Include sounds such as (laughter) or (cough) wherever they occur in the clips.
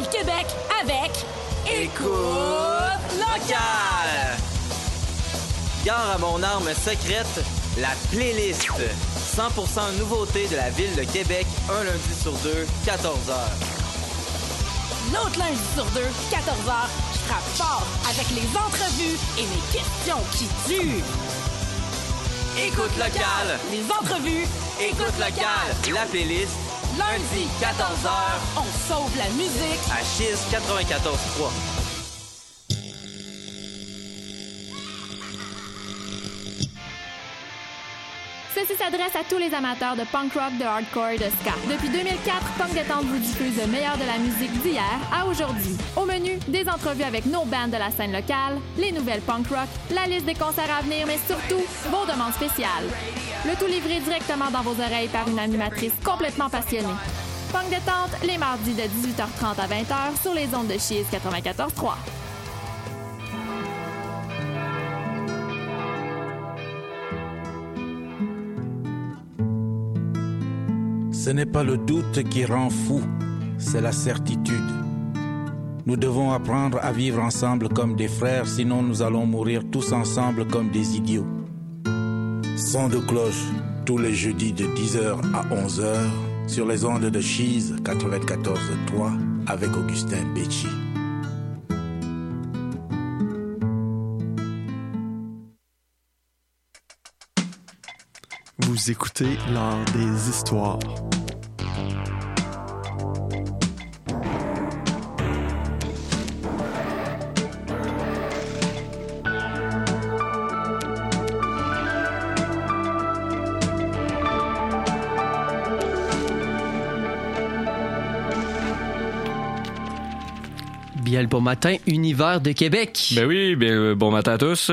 le Québec avec Écoute locale! Gare à mon arme secrète, la playlist. 100% nouveauté de la ville de Québec, un lundi sur deux, 14h. L'autre lundi sur deux, 14h, je frappe fort avec les entrevues et mes questions qui tuent. Écoute locale! Les entrevues, Écoute locale! La playlist, lundi, 14h, on sauve la musique. à Chiz 94.3. Ceci s'adresse à tous les amateurs de punk rock, de hardcore et de ska. Depuis 2004, Punk Détente vous diffuse le meilleur de la musique d'hier à aujourd'hui. Au menu, des entrevues avec nos bands de la scène locale, les nouvelles punk rock, la liste des concerts à venir, mais surtout, vos demandes spéciales. Le tout livré directement dans vos oreilles par une animatrice complètement passionnée. Punk Détente, les mardis de 18h30 à 20h sur les ondes de Chiz 94.3. Ce n'est pas le doute qui rend fou, c'est la certitude. Nous devons apprendre à vivre ensemble comme des frères, sinon nous allons mourir tous ensemble comme des idiots. Son de cloche tous les jeudis de 10h à 11h sur les ondes de Cheese 94.3 avec Augustin Becci. Vous écoutez l'art des histoires. Le bon matin, Univers de Québec. Ben oui, bien, euh, bon matin à tous.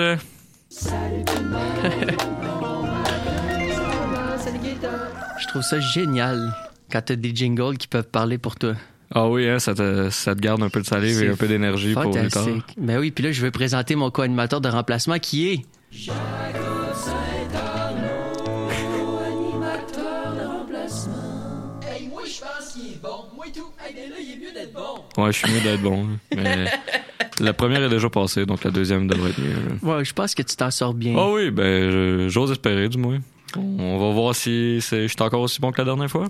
Je trouve ça génial quand t'as des jingles qui peuvent parler pour toi. Ah oui, hein, ça, te, ça te garde un peu de salive et un peu d'énergie pour plus tard. Ben oui, puis là, je vais présenter mon co-animateur de remplacement qui est. Ouais, je suis mieux d'être bon. Mais la première est déjà passée, donc la deuxième devrait être mieux. Ouais, je pense que tu t'en sors bien. Ah oui, ben j'ose espérer du moins. On va voir si je suis encore aussi bon que la dernière fois.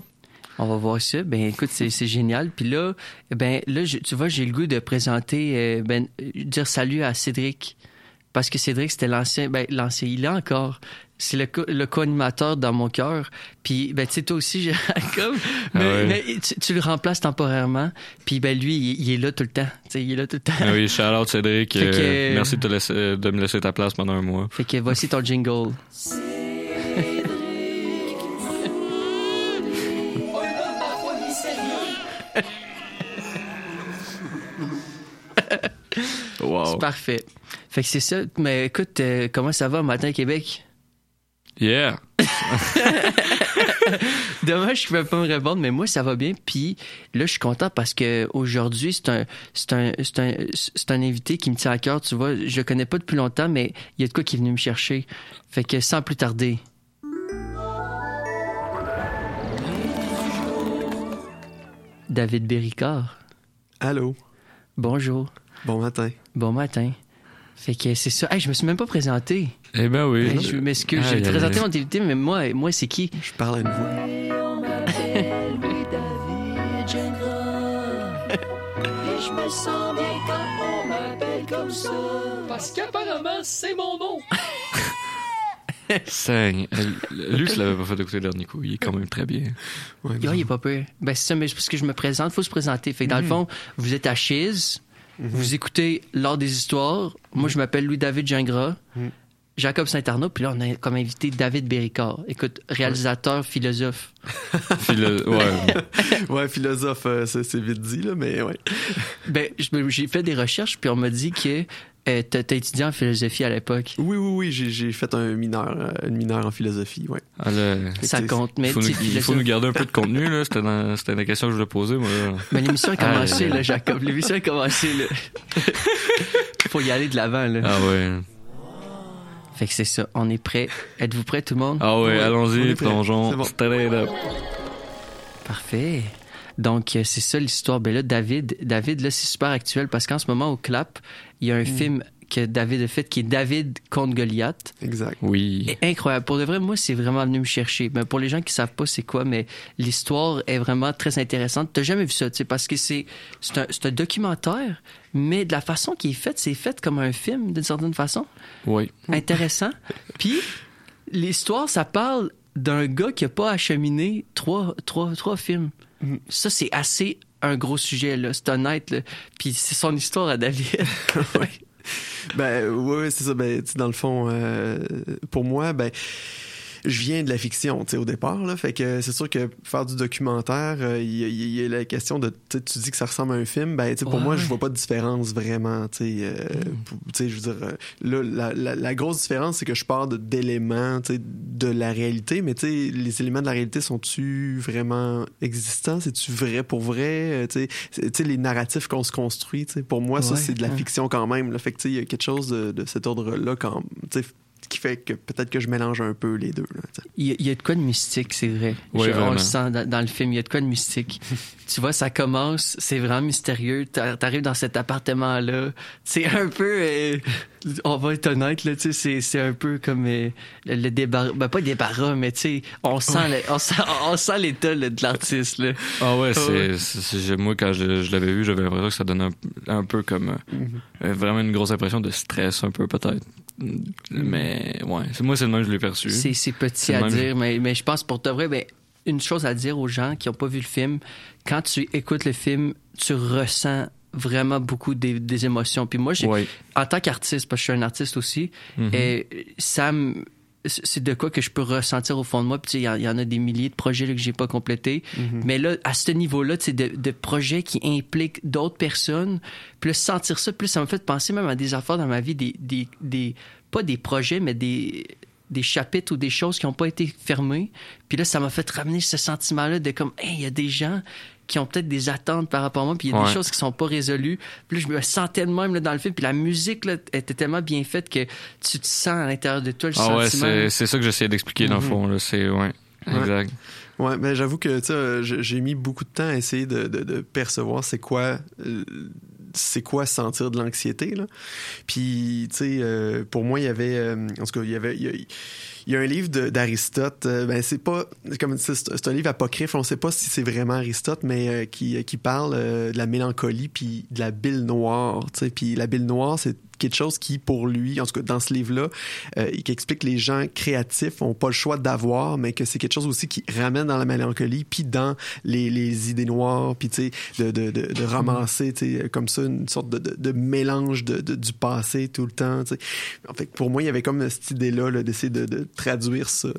On va voir ça. Ben écoute, c'est c'est génial. Puis là, ben là, je- tu vois, j'ai le goût de présenter, euh, ben euh, dire salut à Cédric parce que Cédric c'était l'ancien, ben l'ancien, il est encore. C'est le, co- le co-animateur dans mon cœur. Puis, ben, tu sais, toi aussi, (laughs) Jacob, mais, Ah mais tu, tu le remplaces temporairement. Puis, ben, lui, il, il est là tout le temps. Tu sais, il est là tout le temps. Ah oui, shout out Cédric. Que- euh, merci de, te laisser- de me laisser ta place pendant un mois. Fait que voici ton jingle. Wow. C'est parfait. Fait que c'est ça. Mais écoute, euh, comment ça va, Matin Québec? Yeah. (laughs) Dommage que je pouvais pas me répondre, mais moi, ça va bien. Puis là, je suis content parce que aujourd'hui, c'est un, c'est un, c'est un, c'est un invité qui me tient à cœur. Tu vois, je le connais pas depuis longtemps, mais il y a de quoi qui est venu me chercher. Fait que sans plus tarder. David Béricard, Allô? bonjour, Bon matin. bon matin. Fait que c'est ça. Hey, je me suis même pas présenté. Eh ben oui. Hey, je m'excuse, j'ai présenté mon invité, mais moi, moi c'est qui? Je parle à une voix. Parce qu'apparemment, c'est mon nom. Saigne. Euh, Lui, je l'avais pas fait écouter le dernier coup. Il est quand même très bien. Ouais, Ah, il est pas peur. Ben, c'est ça, mais parce que je me présente, faut se présenter. Fait que dans le fond, vous êtes à Chiz, vous écoutez l'art des histoires. Moi, je m'appelle Louis-David Gingras. Jacob Saint-Arnaud, puis là, on a comme invité David Béricard. Écoute, réalisateur, philosophe. (laughs) Philo- ouais. ouais, philosophe, euh, c'est vite dit, là, mais ouais. Ben, j'ai fait des recherches, puis on m'a dit que euh, t'as t'as étudié en philosophie à l'époque. Oui, oui, oui, j'ai j'ai fait un mineur, euh, une mineure en philosophie, ouais. Ah, là, Ça compte, mais il faut, tu nous, sais, il faut philosophe- nous garder un peu de contenu. là. C'était dans- c'était la question que je voulais poser. Moi. Ben, l'émission a commencé, aïe, là. Jacob. L'émission a commencé, là. (laughs) Faut y aller de l'avant, là. Ah ouais. Fait que c'est ça. On est prêt. Êtes-vous prêts, tout le monde? Ah ouais, Ouais, on allons-y, prêt. plongeons. C'est bon. Straight up. Parfait. Donc, euh, c'est ça l'histoire. Ben là, David, David, là, c'est super actuel parce qu'en ce moment, au CLAP, il y a un film que David a fait qui est David contre Goliath. Exact. Oui. Et incroyable. Pour de vrai, moi, c'est vraiment venu me chercher. Mais pour les gens qui savent pas c'est quoi, mais l'histoire est vraiment très intéressante. T'as jamais vu ça, tu sais, parce que c'est c'est un, c'est un documentaire, mais de la façon qu'il est fait, c'est fait comme un film d'une certaine façon. Oui. Intéressant. (laughs) Puis l'histoire, ça parle d'un gars qui a pas acheminé trois trois trois films. Ça, c'est assez un gros sujet là. C'est honnête. Là. Puis c'est son histoire à David. (laughs) Ben ouais, ouais, c'est ça. Ben dans le fond, euh, pour moi, ben je viens de la fiction, tu sais, au départ, là. Fait que c'est sûr que faire du documentaire, euh, il y, y a la question de, tu dis que ça ressemble à un film, ben, tu sais, pour Ouais, moi, je vois pas de différence vraiment, tu sais. euh, pour- Tu sais, je veux dire, euh, là, la, la, la grosse différence, c'est que je pars de- d'éléments, tu sais, de la réalité, mais tu sais, les éléments de la réalité sont-tu vraiment existants? C'est-tu vrai pour vrai? Euh, Tu sais, c'est- tu sais, les narratifs qu'on se construit, tu sais, pour moi, ça, c'est de la fiction quand même, là. Fait que, tu sais, il y a quelque chose de, de cet ordre-là, quand, tu sais, qui fait que peut-être que je mélange un peu les deux, là. Il y, a, il y a de quoi de mystique, c'est vrai. Oui, Je- on le sent dans, dans le film, il y a de quoi de mystique. (laughs) tu vois, ça commence, c'est vraiment mystérieux. T'a- T'arrives dans cet appartement-là, c'est un peu... euh, on va être honnête, là, tu sais, c'est, c'est un peu comme euh, le, le débarras... Ben, pas le débarras, mais tu sais, on sent, le- on sent, on sent l'état là, de l'artiste, là. Ah ouais, c'est, c'est- c'est- moi quand je, je l'avais vu, j'avais l'impression que ça donnait un, un peu comme euh, euh, vraiment une grosse impression de stress un peu peut-être. Mais ouais, c'est- moi c'est le même que je l'ai perçu. C'est, petit à même. dire, mais, mais je pense pour de vrai, ben, une chose à dire aux gens qui n'ont pas vu le film, quand tu écoutes le film, tu ressens vraiment beaucoup des, des émotions. Puis moi, j'ai, en tant qu'artiste, parce que je suis un artiste aussi, Mhm. et ça me- c'est de quoi que je peux ressentir au fond de moi. Puis il y en- il y, en a des milliers de projets là, que j'ai pas complétés. Mais là, à ce niveau-là, sais, de, de projets qui impliquent d'autres personnes, là, sentir ça, plus ça m'a fait penser même à des affaires dans ma vie, des, des, des pas des projets, mais des des chapitres ou des choses qui n'ont pas été fermées. Puis là, ça m'a fait ramener ce sentiment-là de comme, hey, il y a des gens qui ont peut-être des attentes par rapport à moi, puis il y a Ouais. des choses qui sont pas résolues. Puis là, je me sentais de même là, dans le film, puis la musique là, était tellement bien faite que tu te sens à l'intérieur de toi le Ah ouais, sentiment. c'est, c'est ça que j'essayais d'expliquer dans le Mhm. fond. Là. C'est, ouais, Ouais. exact. Ouais, ben j'avoue que tu sais, euh, j'ai mis beaucoup de temps à essayer de, de, de percevoir c'est quoi euh, c'est quoi sentir de l'anxiété là. Puis tu sais euh, pour moi il y avait euh, en tout cas il y avait il y a, il y a un livre d'Aristote euh, ben c'est pas comme c'est un livre apocryphe on sait pas si c'est vraiment Aristote mais euh, qui qui parle euh, de la mélancolie puis de la bile noire puis la bile noire c'est quelque chose qui pour lui en tout cas dans ce livre là euh, qui explique que les gens créatifs ont pas le choix d'avoir, mais que c'est quelque chose aussi qui ramène dans la mélancolie, puis dans les, idées noires, puis de, ramasser, tu sais, comme ça, une sorte de, de, mélange du passé tout le temps. En fait, pour moi, il y avait comme cette idée-là, là, d'essayer de, traduire ça.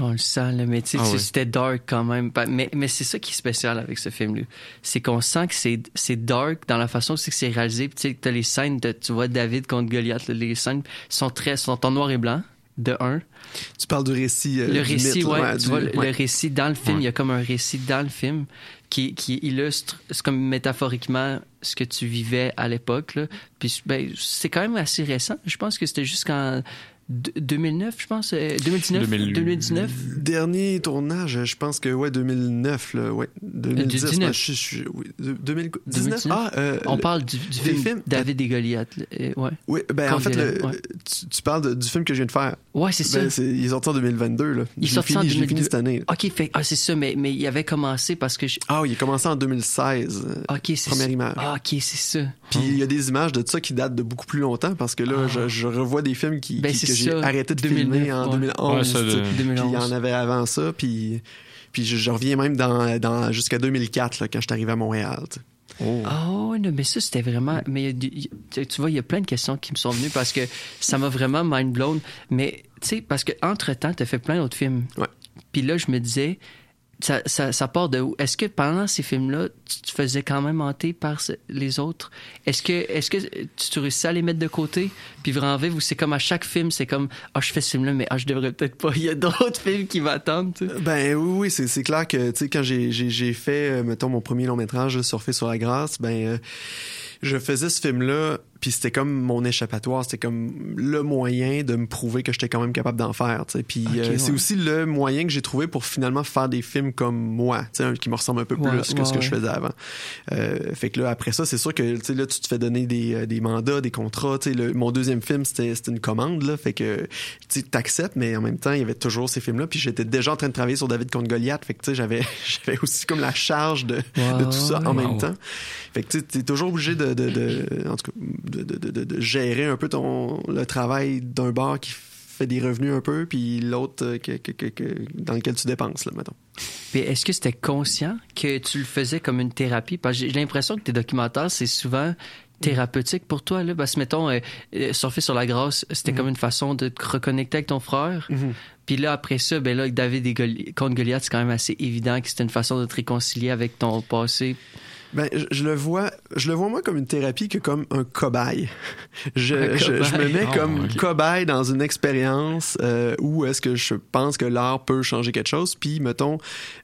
On le sent, là, mais tu sais, Ah oui. c'était dark quand même. Mais, mais c'est ça qui est spécial avec ce film-là. C'est qu'on sent que c'est, c'est dark dans la façon aussi que c'est réalisé. Tu sais, t'as les scènes de, tu vois, David contre Goliath, là, les scènes sont très, sont en noir et blanc, de un. Tu parles du récit. euh, le du récit, mythe, là, ouais, du- vois, le, ouais. le récit dans le film, Ouais. il y a comme un récit dans le film qui, qui illustre, c'est comme métaphoriquement ce que tu vivais à l'époque. là. Puis ben, c'est quand même assez récent. Je pense que c'était jusqu'en d- 2009, je pense, euh, 2019, 2000. 2019. Dernier tournage, je pense que ouais 2009 là, ouais 2010. 19. moi, je, je- oui, 2019. 2019. Ah, euh, On le- parle du, film, films? David et Goliath. Euh, ouais. Oui, ben en fait, le- Goliath, ouais. tu, tu parles de- du film que je viens de faire. Ouais, c'est Ben, ça. c'est- il est sorti en 2022 là. Il est Je l'ai sorti en fini, je l'ai 2022. fini cette année. là. Ok, fait, ah, c'est ça, mais, mais il avait commencé parce que. je- Ah, oui, il a commencé en 2016. euh, Ok, c'est Première ça. image. Ah, ok, c'est ça. Puis il y a des images de ça qui datent de beaucoup plus longtemps parce que là, Ah. je, je revois des films qui, Ben, qui- que j'ai arrêté de 2009, filmer en ouais. 2011. Ouais, ça, tu sais. de- Puis il y 2011. en avait avant ça, puis, puis je, je reviens même dans, dans, jusqu'à 2004 là, quand je suis arrivé à Montréal. Oh. Ah non, mais ça, c'était vraiment... Mais il y a du- il- tu tu vois, il y a plein de questions qui me sont venues parce que ça m'a vraiment mind blown. Mais, tu sais, parce que entre temps tu as fait plein d'autres films. Ouais. Puis là, je me disais, ça, ça, ça part de où? Est-ce que pendant ces films-là, tu te faisais quand même hanter par les autres? Est-ce que, est-ce que tu, tu réussis à les mettre de côté? Puis vraiment vivre c'est comme à chaque film, c'est comme, ah, je fais ce film-là, mais ah, je devrais peut-être pas. Il y a d'autres (laughs) films qui m'attendent. Ben oui, oui, c'est, clair que, tu sais, quand j'ai, j'ai, fait, euh, mettons, mon premier long métrage, là, Surfer sur la grâce, ben, euh, je faisais ce film-là, puis c'était comme mon échappatoire, c'était comme le moyen de me prouver que j'étais quand même capable d'en faire. Puis euh, c'est aussi le moyen que j'ai trouvé pour finalement faire des films comme moi, qui me ressemble un peu plus Ouais, que ce que je faisais avant. Euh, fait que là, après ça, c'est sûr que là, tu te fais donner des, euh, des mandats, des contrats. le- mon deuxième film, c'était une commande, là, fait que tu acceptes, mais en même temps, il y avait toujours ces films-là. Puis j'étais déjà en train de travailler sur David contre Goliath, fait que tu sais, j'avais (laughs) aussi comme la charge de, de tout ça en même temps. Fait que tu es toujours obligé de, de, de- en tout cas, de, gérer un peu ton, le travail d'un bar qui fait des revenus un peu, puis l'autre euh, que, que- que- que- dans lequel tu dépenses, là, mettons. Puis est-ce que c'était conscient que tu le faisais comme une thérapie? Parce que j'ai l'impression que tes documentaires, c'est souvent thérapeutique pour toi. Là. Parce que, mettons, euh, euh, surfer sur la grâce, c'était comme une façon de te reconnecter avec ton frère. Puis là, après ça, ben là, avec David et Goli- contre Goliath, c'est quand même assez évident que c'était une façon de te réconcilier avec ton passé. Ben, je, je le vois, je le vois moi comme une thérapie que comme un cobaye. (laughs) Je, Un je, je me mets Oh, comme cobaye dans une expérience euh, où est-ce que je pense que l'art peut changer quelque chose. Puis, mettons,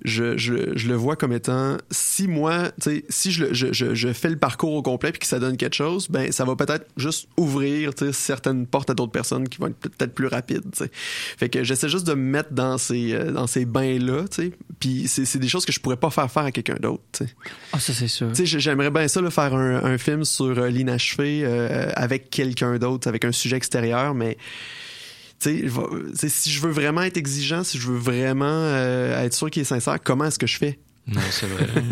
je, je, je le vois comme étant si moi, tu sais, si je, je, je, je fais le parcours au complet puis que ça donne quelque chose, ben ça va peut-être juste ouvrir tu sais, certaines portes à d'autres personnes qui vont être peut-être plus rapides. tu sais. Fait que j'essaie juste de me mettre dans ces euh, dans ces bains là, tu sais. Puis c'est c'est des choses que je pourrais pas faire faire à quelqu'un d'autre. tu sais. Ah, ça, c'est j'aimerais bien ça, faire un, film sur euh, l'inachevé euh, avec quelqu'un d'autre, avec un sujet extérieur, mais si je veux vraiment être exigeant, si je veux vraiment euh, être sûr qu'il est sincère, comment est-ce que je fais? Non, c'est vrai. (laughs)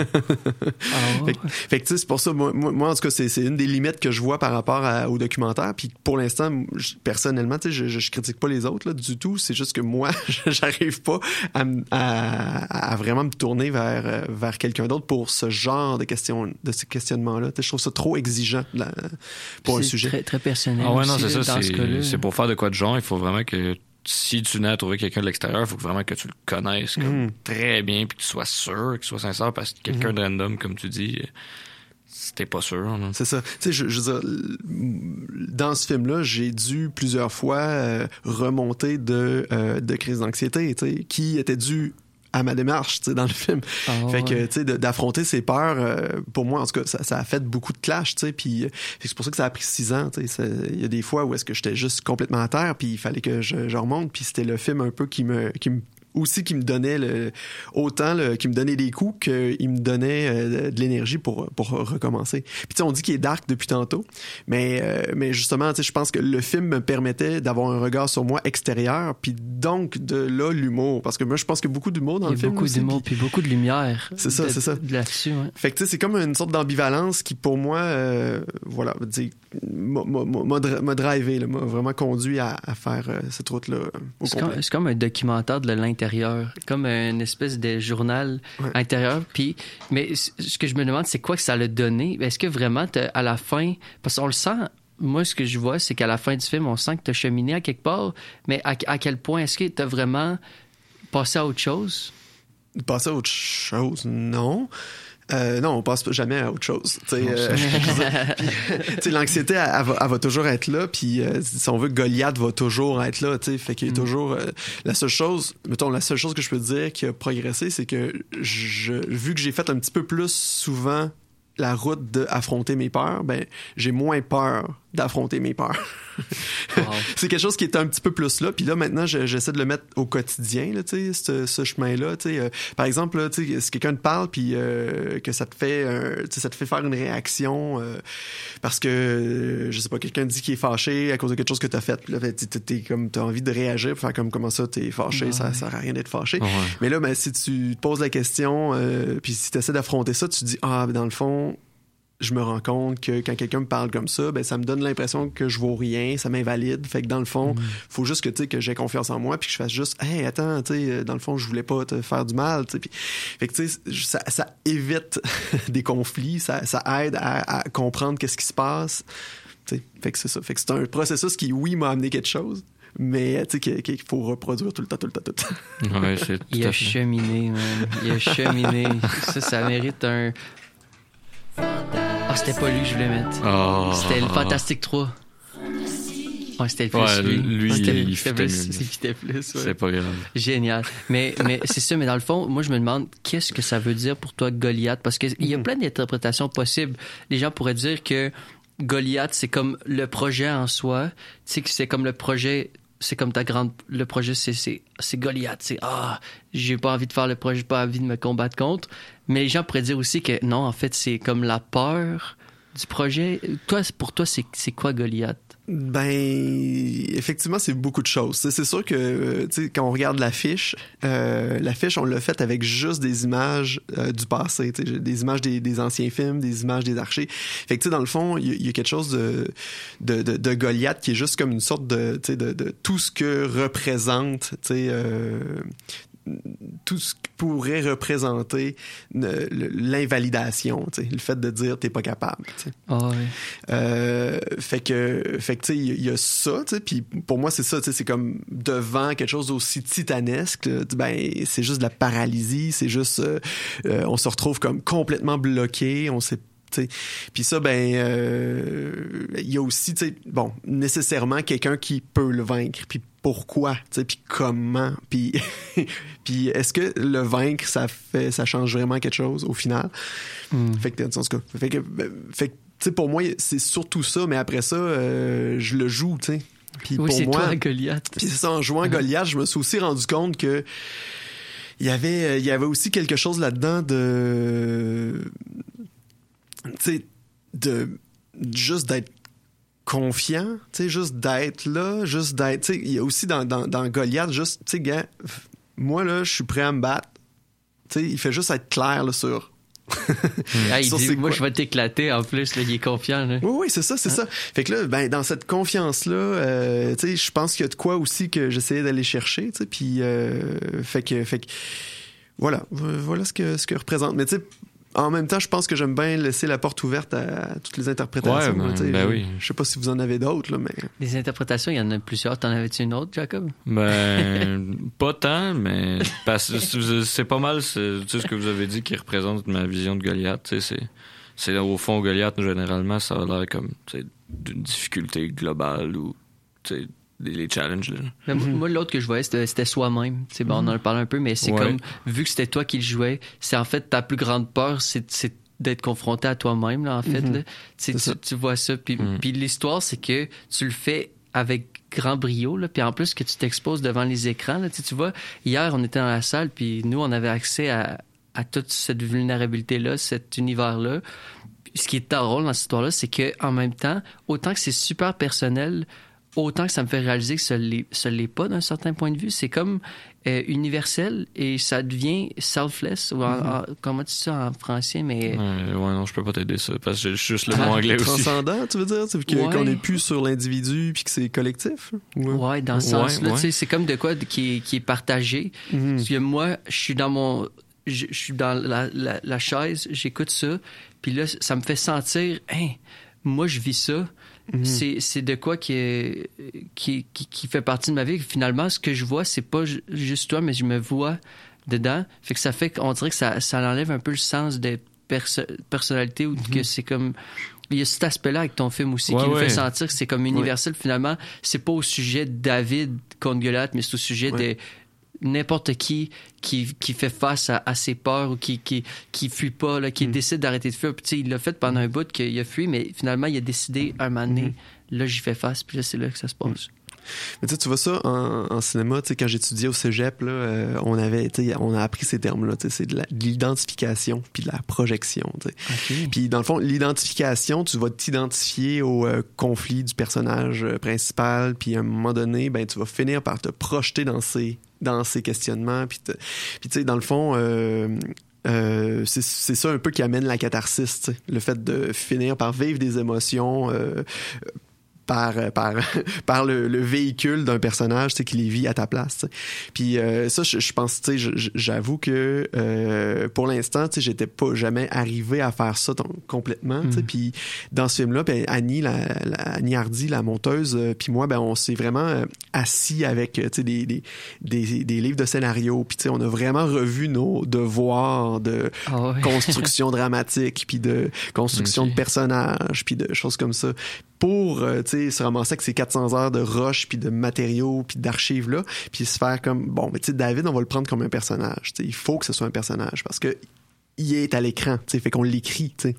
Ah, Fait, que- fait que tu sais, c'est pour ça, moi, moi, en tout cas, c'est une des limites que je vois par rapport à- au documentaire. Puis pour l'instant, personnellement, tu sais, je, je, je critique pas les autres là, du tout. C'est juste que moi, (laughs) j'arrive pas à, m- à, à vraiment me tourner vers, euh, vers quelqu'un d'autre pour ce genre de questions, de ce questionnement-là. Tu sais, Je trouve ça trop exigeant là, pour un c'est sujet. Très, très personnel. Ah ouais, non, c'est ça. ce c'est-. C'est pour faire de quoi de genre, il faut vraiment que si tu n'as à trouver quelqu'un de l'extérieur, il faut que vraiment que tu le connaisses comme Mm. très bien, puis que tu sois sûr, qu'il soit sincère, parce que quelqu'un Mm-hmm. de random, comme tu dis, c'était pas sûr. C'est ça. Tu sais, je, je veux dire, dans ce film-là, j'ai dû plusieurs fois euh, remonter de, euh, de crise d'anxiété, tu sais, qui était due à ma démarche, tu sais, dans le film. Ah fait que, tu sais, d'affronter ses peurs, euh, pour moi, en tout cas, ça, ça a fait beaucoup de clash, tu sais, puis euh, c'est pour ça que ça a pris six ans, tu sais. Ça- Il y a des fois où est-ce que j'étais juste complètement à terre, puis il fallait que je, je remonte, puis c'était le film un peu qui me, qui me aussi qui me donnait le, autant le, qui me donnait des coups qu'il me donnait euh, de l'énergie pour, pour recommencer. Puis tu sais, on dit qu'il est dark depuis tantôt, mais, euh, mais justement, tu sais, je pense que le film me permettait d'avoir un regard sur moi extérieur, puis donc de là l'humour, parce que moi je pense que beaucoup d'humour dans Il y le film. beaucoup d'humour, puis- puis beaucoup de lumière. C'est ça, c'est ça. de Là-dessus, ouais. fait que tu sais, c'est comme une sorte d'ambivalence qui, pour moi, euh, voilà, dire, m'a- m'a m'a dri- m'a drivé, m'a vraiment conduit à, à faire euh, cette route-là euh, C'est comme, c'est comme un documentaire de l'intérieur, comme une espèce de journal Ouais. intérieur. Puis, mais ce que je me demande, c'est quoi que ça l'a donné? Est-ce que vraiment, à la fin, parce qu'on le sent. Moi, ce que je vois, c'est qu'à la fin du film, on sent que tu as cheminé à quelque part, mais à, à quel point est-ce que tu as vraiment passé à autre chose? Passer à autre chose, non. Euh, non, on passe jamais à autre chose. Euh, (laughs) l'anxiété, elle, elle va, elle va toujours être là. Puis, euh, si on veut, Goliath va toujours être là. Tu sais, fait qu'il a toujours la seule chose. Mettons, la seule chose que je peux dire qui a progressé, c'est que je, vu que j'ai fait un petit peu plus souvent la route d'affronter mes peurs, ben j'ai moins peur d'affronter mes peurs. (laughs) Wow. c'est quelque chose qui est un petit peu plus là. Puis là, maintenant, je- j'essaie de le mettre au quotidien, là, tu sais, ce, ce chemin-là. tu. Euh, par exemple, là, tu si quelqu'un te parle, puis euh, que ça te fait, tu ça te fait faire une réaction euh, parce que, je sais pas, quelqu'un dit qu'il est fâché à cause de quelque chose que t'as fait. Puis là, ben, comme, t'as envie de réagir, faire comme comment ça, t'es fâché, ça, sert à rien d'être fâché. Ouais. Mais là, ben, si tu te poses la question, euh, puis si tu essaies d'affronter ça, tu te dis, ah, ben, dans le fond, je me rends compte que quand quelqu'un me parle comme ça, ben ça me donne l'impression que je vaux rien, ça m'invalide. Fait que dans le fond, faut juste que tu sais que j'ai confiance en moi puis que je fasse juste hey attends, tu sais dans le fond, je voulais pas te faire du mal, tu sais. Puis fait que tu sais ça, ça évite (laughs) des conflits, ça, ça aide à, à comprendre qu'est-ce qui se passe. Tu sais, fait que c'est ça. Fait que c'est un processus qui oui m'a amené quelque chose. Mais tu sais qu'il faut reproduire tout le temps, tout le temps, tout le temps. Ouais, c'est tout Il a cheminé, man. Il a cheminé. ça, ça mérite un. Ah, c'était pas lui que je voulais mettre. Oh. C'était le Fantastique 3. Ouais, c'était plus Ouais, lui. lui, C'était- il c'était plus- mieux. (laughs) plus, ouais. C'est pas grave. Génial. Mais, mais (laughs) c'est ça, mais dans le fond, moi, je me demande qu'est-ce que ça veut dire pour toi, Goliath? Parce qu'il y a Mm. plein d'interprétations possibles. Les gens pourraient dire que Goliath, c'est comme le projet en soi. Tu sais que c'est comme le projet, c'est comme ta grande. Le projet, c'est Goliath. C'est ah, j'ai pas envie de faire le projet, pas envie de me combattre contre. Mais les gens pourraient dire aussi que non, en fait, c'est comme la peur du projet. Toi, pour toi, c'est quoi Goliath? Ben, effectivement, c'est beaucoup de choses. C'est sûr que, euh, tu sais, quand on regarde l'affiche, euh, l'affiche, on l'a faite avec juste des images euh, du passé, des images des, anciens films, des images des archers. Fait que, dans le fond, il y, a- quelque chose de, de, de, de Goliath qui est juste comme une sorte de, tu de, de tout ce que représente, tu euh, tout ce qui pourrait représenter euh, l'invalidation, le fait de dire t'es pas capable. Ah ouais. Euh, fait que, fait que il y, a ça, puis pour moi c'est ça, c'est comme devant quelque chose d'aussi titanesque, ben c'est juste de la paralysie, c'est juste, euh, euh, on se retrouve comme complètement bloqué, on sait. Puis ça, ben, euh, il y a aussi, bon, nécessairement quelqu'un qui peut le vaincre. Puis pourquoi, tu sais, puis comment, puis, (laughs) puis est-ce que le vaincre, ça fait, ça change vraiment quelque chose au final? Fait que, en tout cas, fait que, fait que, tu sais, pour moi, c'est surtout ça, mais après ça, euh, je le joue, tu sais. Puis Oui, pour c'est moi, toi Goliath. puis c'est ça, en jouant Goliath, je me suis aussi rendu compte que il y avait, euh, il y avait aussi quelque chose là-dedans de, tu sais, de juste d'être confiant, tu sais, juste d'être là, juste d'être, tu sais, il y a aussi dans, dans, dans Goliath, juste, tu sais, gars, moi là, je suis prêt à me battre, tu sais, il fait juste être clair là, sur (laughs) Ah, il Ça, dit, c'est moi, quoi? je vais t'éclater en plus. Là, il est confiant. Là. Oui, oui, c'est ça, c'est ça. Fait que là, ben, dans cette confiance-là, euh, tu sais, je pense qu'il y a de quoi aussi que j'essayais d'aller chercher, tu sais, puis euh, fait que, fait que, voilà, voilà ce que ce que représente. Mais tu sais, en même temps, je pense que j'aime bien laisser la porte ouverte à toutes les interprétations. Ouais, ben- ben oui. je sais pas si vous en avez d'autres, là, mais Les interprétations, il y en a plusieurs. T'en avais-tu une autre, Jacob? Ben, (laughs) pas tant, mais parce que c'est- pas mal ce que vous avez dit qui représente ma vision de Goliath. tu sais, C'est, c'est au fond, Goliath, généralement, ça a l'air comme d'une difficulté globale ou des les challenges. Là. Mais moi- Moi, l'autre que je voyais, c'était soi-même. C'est bon, on en a parlé un peu, mais c'est Ouais. comme, vu que c'était toi qui le jouais, c'est en fait ta plus grande peur, c'est d'être confronté à toi-même, là, en fait. là. Tu vois ça. Puis, Mhm. puis l'histoire, c'est que tu le fais avec grand brio, là, puis en plus que tu t'exposes devant les écrans. Là, tu vois, hier, on était dans la salle, puis nous, on avait accès à, à toute cette vulnérabilité-là, cet univers-là. Ce qui est drôle dans cette histoire-là, c'est que en même temps, autant que c'est super personnel, autant que ça me fait réaliser que ce l'est, ce l'est pas d'un certain point de vue. C'est comme euh, universel et ça devient selfless. Ou en- en- comment tu dis ça en français, mais... Ouais, ouais, non, je peux pas t'aider ça parce que j'ai juste le mot anglais aussi. transcendant, tu veux dire, c'est que- Ouais. qu'on n'est plus sur l'individu puis que c'est collectif. ou- Ouais, dans ce Ouais, sens-là, ouais. tu sais, c'est comme de quoi de- qui est, qui est partagé. Mhm. Parce que moi, je suis dans mon, je, je suis dans la, la, la chaise, j'écoute ça, puis là, ça me fait sentir, hein, moi, je vis ça. C'est, c'est de quoi qui, est, qui, qui, qui fait partie de ma vie. Finalement, ce que je vois, c'est pas ju- juste toi, mais je me vois dedans. Fait que ça fait qu'on dirait que ça, ça enlève un peu le sens de perso- personnalité ou que c'est comme. Il y a cet aspect-là avec ton film aussi Ouais, qui nous ouais. fait sentir que c'est comme universel. Finalement, c'est pas au sujet de David contre mais c'est au sujet Ouais. N'importe qui qui, qui fait face à, à ses peurs ou qui, qui, qui fuit pas, là, Mm. qui décide d'arrêter de fuir. Puis, tu sais, il l'a fait pendant un bout qu'il a fui, mais finalement, il a décidé un moment donné, Mm-hmm. là, j'y fais face, puis là, c'est là que ça se passe. Mais tu vois ça en, en cinéma, quand j'étudiais au cégep, là, euh, on avait, on a appris ces termes-là, c'est de l'identification puis de la projection. Puis dans le fond, l'identification, tu vas t'identifier au euh, conflit du personnage euh, principal, puis à un moment donné, ben tu vas finir par te projeter dans ces dans ces questionnements, puis tu sais, dans le fond. euh, euh, c'est ça un peu qui amène la catharsis, le fait de finir par vivre des émotions euh, par, par, (laughs) par le, le véhicule d'un personnage qui les vit à ta place. Puis euh, ça, je, je pense, j'avoue que euh, pour l'instant, tu sais, j'étais pas jamais arrivé à faire ça complètement. sais. Puis dans ce film-là, ben, Annie, la, la- Annie Hardy, la monteuse, euh, puis moi, ben, on s'est vraiment euh, assis avec euh, tu sais, des, des, des, des livres de scénario. Puis tu sais, on a vraiment revu nos devoirs de Ah construction dramatique, puis de construction de personnages, puis de choses comme ça, pour euh, tu sais se ramasser avec ces 400 heures de rush, puis de matériaux, puis d'archives là, puis se faire comme bon, mais tu sais David, on va le prendre comme un personnage. tu sais, il faut que ce soit un personnage parce que il est à l'écran, tu sais, fait qu'on l'écrit, tu sais.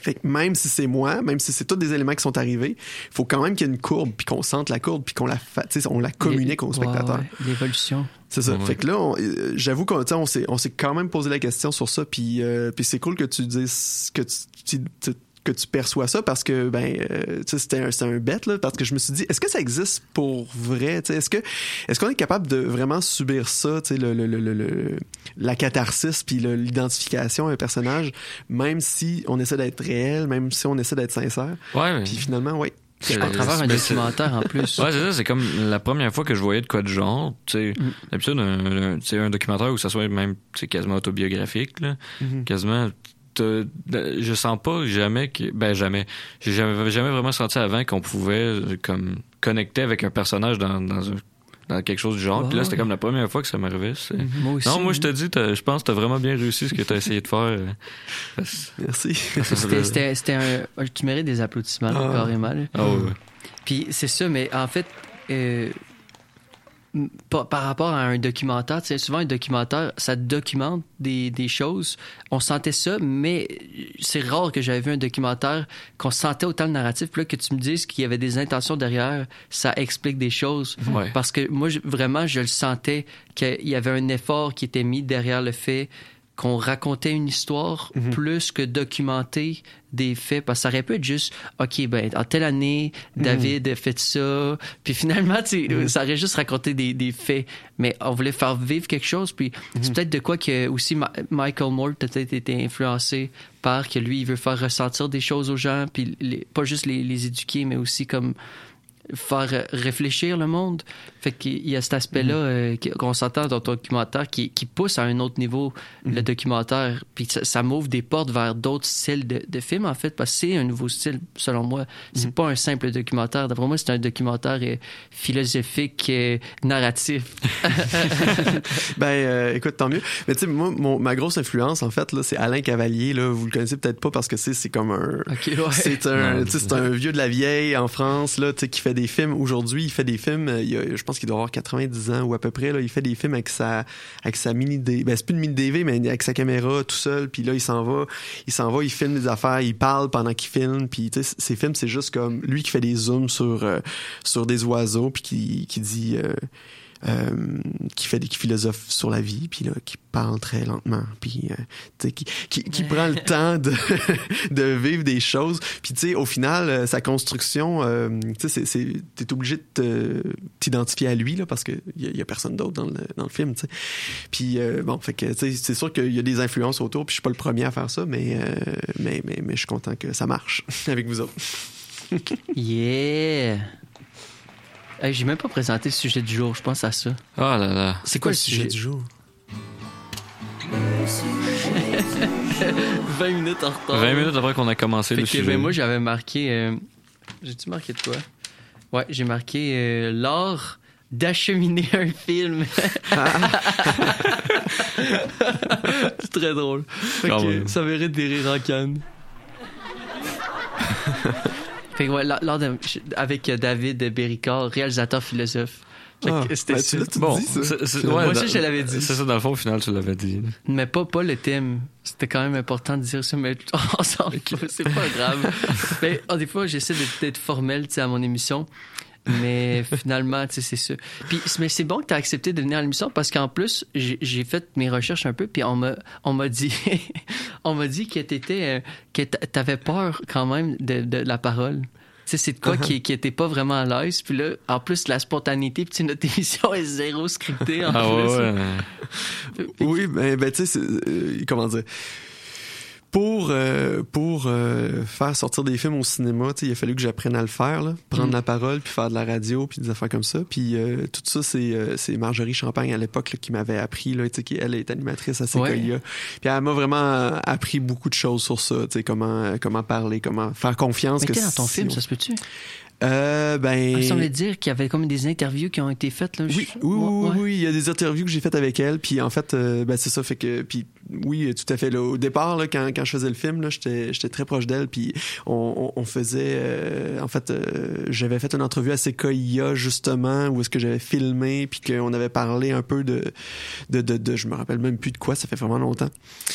Fait que même si c'est moi, même si c'est tous des éléments qui sont arrivés, il faut quand même qu'il y ait une courbe, puis qu'on sente la courbe, puis qu'on la, fa- tu sais, on la communique aux Ouais, spectateurs. ouais, L'évolution. C'est ça. Ouais. Fait que là, on- euh, j'avoue qu'on tu sais, on s'est, on s'est quand même posé la question sur ça, puis, euh, puis c'est cool que tu dises que tu, tu- tu- que tu perçois ça parce que ben euh, tu sais, c'était un, un bête là parce que je me suis dit est-ce que ça existe pour vrai Tu sais, est-ce que est-ce qu'on est capable de vraiment subir ça tu sais, le, le, le, le- le- la catharsis puis l'identification à un personnage même si on essaie d'être réel même si on essaie d'être sincère? Ouais, mais- puis finalement c'est- À travers un documentaire en plus. Ouais, c'est ça, c'est comme la première fois que je voyais de quoi de genre. Tu sais, Mm. d'habitude, un, un- un documentaire où ça soit même tu sais, quasiment autobiographique, là, Mhm. quasiment. Je sens pas jamais que. Ben, jamais. J'ai jamais, jamais vraiment senti avant qu'on pouvait euh, comme connecter avec un personnage dans, dans, un- dans quelque chose du genre. Puis là, c'était comme la première fois que ça m'arrivait. c'est- Moi aussi. Non, moi, je te dis, je pense que t'as vraiment bien réussi ce que t'as essayé de faire. euh, (laughs) merci C'était- un. Tu mérites des applaudissements, Ah. carrément. Ah ouais. Puis c'est ça, mais en fait, euh, par, par rapport à un documentaire, tu sais, souvent un documentaire, ça documente des, des choses. On sentait ça, mais c'est rare que j'avais vu un documentaire qu'on sentait autant le narratif. Puis là, que tu me dises qu'il y avait des intentions derrière, ça explique des choses. Ouais. Parce que moi, je- vraiment, je le sentais qu'il y avait un effort qui était mis derrière le fait qu'on racontait une histoire plus que documenter des faits parce que ça aurait pu être juste ok ben en telle année David a fait ça (laughs) puis finalement tu sais, ça aurait juste raconté des, des faits. Mais on voulait faire vivre quelque chose puis c'est peut-être de quoi que aussi Ma- Michael Moore a peut-être été influencé par que lui il veut faire ressentir des choses aux gens puis les- pas juste les, les éduquer mais aussi comme faire euh, réfléchir le monde. Fait qu'il y a cet aspect-là euh, qui- qu'on s'entend dans ton documentaire qui, qui pousse à un autre niveau le documentaire. Puis ça, ça m'ouvre des portes vers d'autres styles de, de films, en fait, parce que c'est un nouveau style, selon moi. C'est pas un simple documentaire. D'après moi, c'est un documentaire euh, philosophique, euh, narratif. (laughs) Ben, euh, écoute, tant mieux. Mais tu sais, moi, mon- ma grosse influence, en fait, là, c'est Alain Cavalier. Là, vous le connaissez peut-être pas parce que c'est c'est comme un. OK, ouais. C'est un, Non, tu sais, c'est un vieux de la vieille en France là, tu sais, qui fait des films. Aujourd'hui, il fait des films. euh, il je pense qu'il doit avoir 90 ans ou à peu près. Là, il fait des films avec sa, avec sa mini DV. Ben, c'est plus une mini DV, mais avec sa caméra tout seul. Puis là, il s'en va, il s'en va, il filme des affaires, il parle pendant qu'il filme. Puis tu sais, ces films, c'est juste comme lui qui fait des zooms sur euh, sur des oiseaux, puis qui, qui dit. euh, euh, qui fait des qui philosophe sur la vie puis là qui parle très lentement puis euh, tu sais qui, qui, qui prend le (laughs) temps de, (laughs) de vivre des choses. Puis tu sais au final euh, sa construction euh, tu sais c'est- c'est t'es obligé de t'identifier à lui là parce que il y, y a personne d'autre dans le, dans le film tu sais. Puis euh, bon fait que tu sais c'est sûr qu'il y a des influences autour puis je suis pas le premier à faire ça mais euh, mais, mais mais je suis content que ça marche (laughs) avec vous autres. Yeah! Hey, J'ai même pas présenté le sujet du jour, je pense à ça. Ah là là. C'est quoi le sujet? jour? (laughs) 20 minutes en retard. 20 minutes après qu'on a commencé Fait le que, sujet. ben, moi, j'avais marqué. euh, J'ai-tu marqué de quoi? Ouais, j'ai marqué euh, l'art d'acheminer un film. (laughs) C'est très drôle. Fait Quand que, même. ça mérite des rires en canne. Fait que, ouais, l'art- l'art de- avec euh, David Béricard, réalisateur philosophe. Ah, c'était ben, Bon, dit, ça? Moi ouais, aussi, je l'avais dit. C'est ça, dans le fond, au final, tu l'avais dit. Mais pas, pas le thème. C'était quand même important de dire ça, mais (laughs) on s'en fout, c'est pas grave. (laughs) mais, oh, des fois, j'essaie d'être, formel à mon émission. Mais finalement, tu sais, c'est ça. Puis, mais c'est bon que tu as accepté de venir à l'émission parce qu'en plus, j'ai, fait mes recherches un peu, puis on m'a, on m'a dit, (laughs) on m'a dit que t'étais, euh, que t'a- t'avais peur quand même de, de la parole. Tu sais, c'est de quoi qui, qui était pas vraiment à l'aise. Puis là, en plus, la spontanéité, puis notre (laughs) émission est zéro scriptée. En Ah plus, ouais. Oui, ben, ben tu sais, euh, comment dire? Pour, euh, pour euh, faire sortir des films au cinéma, il a fallu que j'apprenne à le faire, là, prendre Mm. la parole, puis faire de la radio, puis des affaires comme ça. Puis euh, tout ça, c'est, euh, c'est Marjorie Champagne à l'époque qui m'avait appris, là, tu sais, qui elle est animatrice à Sequoia. Puis elle m'a vraiment appris beaucoup de choses sur ça, tu sais, comment, comment parler, comment faire confiance. Mais que dans ton film, ça se peut-tu? Euh, ben... Il semblait dire qu'il y avait comme des interviews qui ont été faites. Là. Oui, Je- oui, oui, Ouais. oui, il y a des interviews que j'ai faites avec elle, puis en fait, euh, ben c'est ça, fait que, puis oui, tout à fait. Là, au départ, là, quand, quand je faisais le film, j'étais, très proche d'elle, puis on, on, on faisait, euh, en fait, euh, j'avais fait une entrevue à Sequoia justement, où est-ce que j'avais filmé, puis qu'on avait parlé un peu de, de, de, de, je me rappelle même plus de quoi, ça fait vraiment longtemps.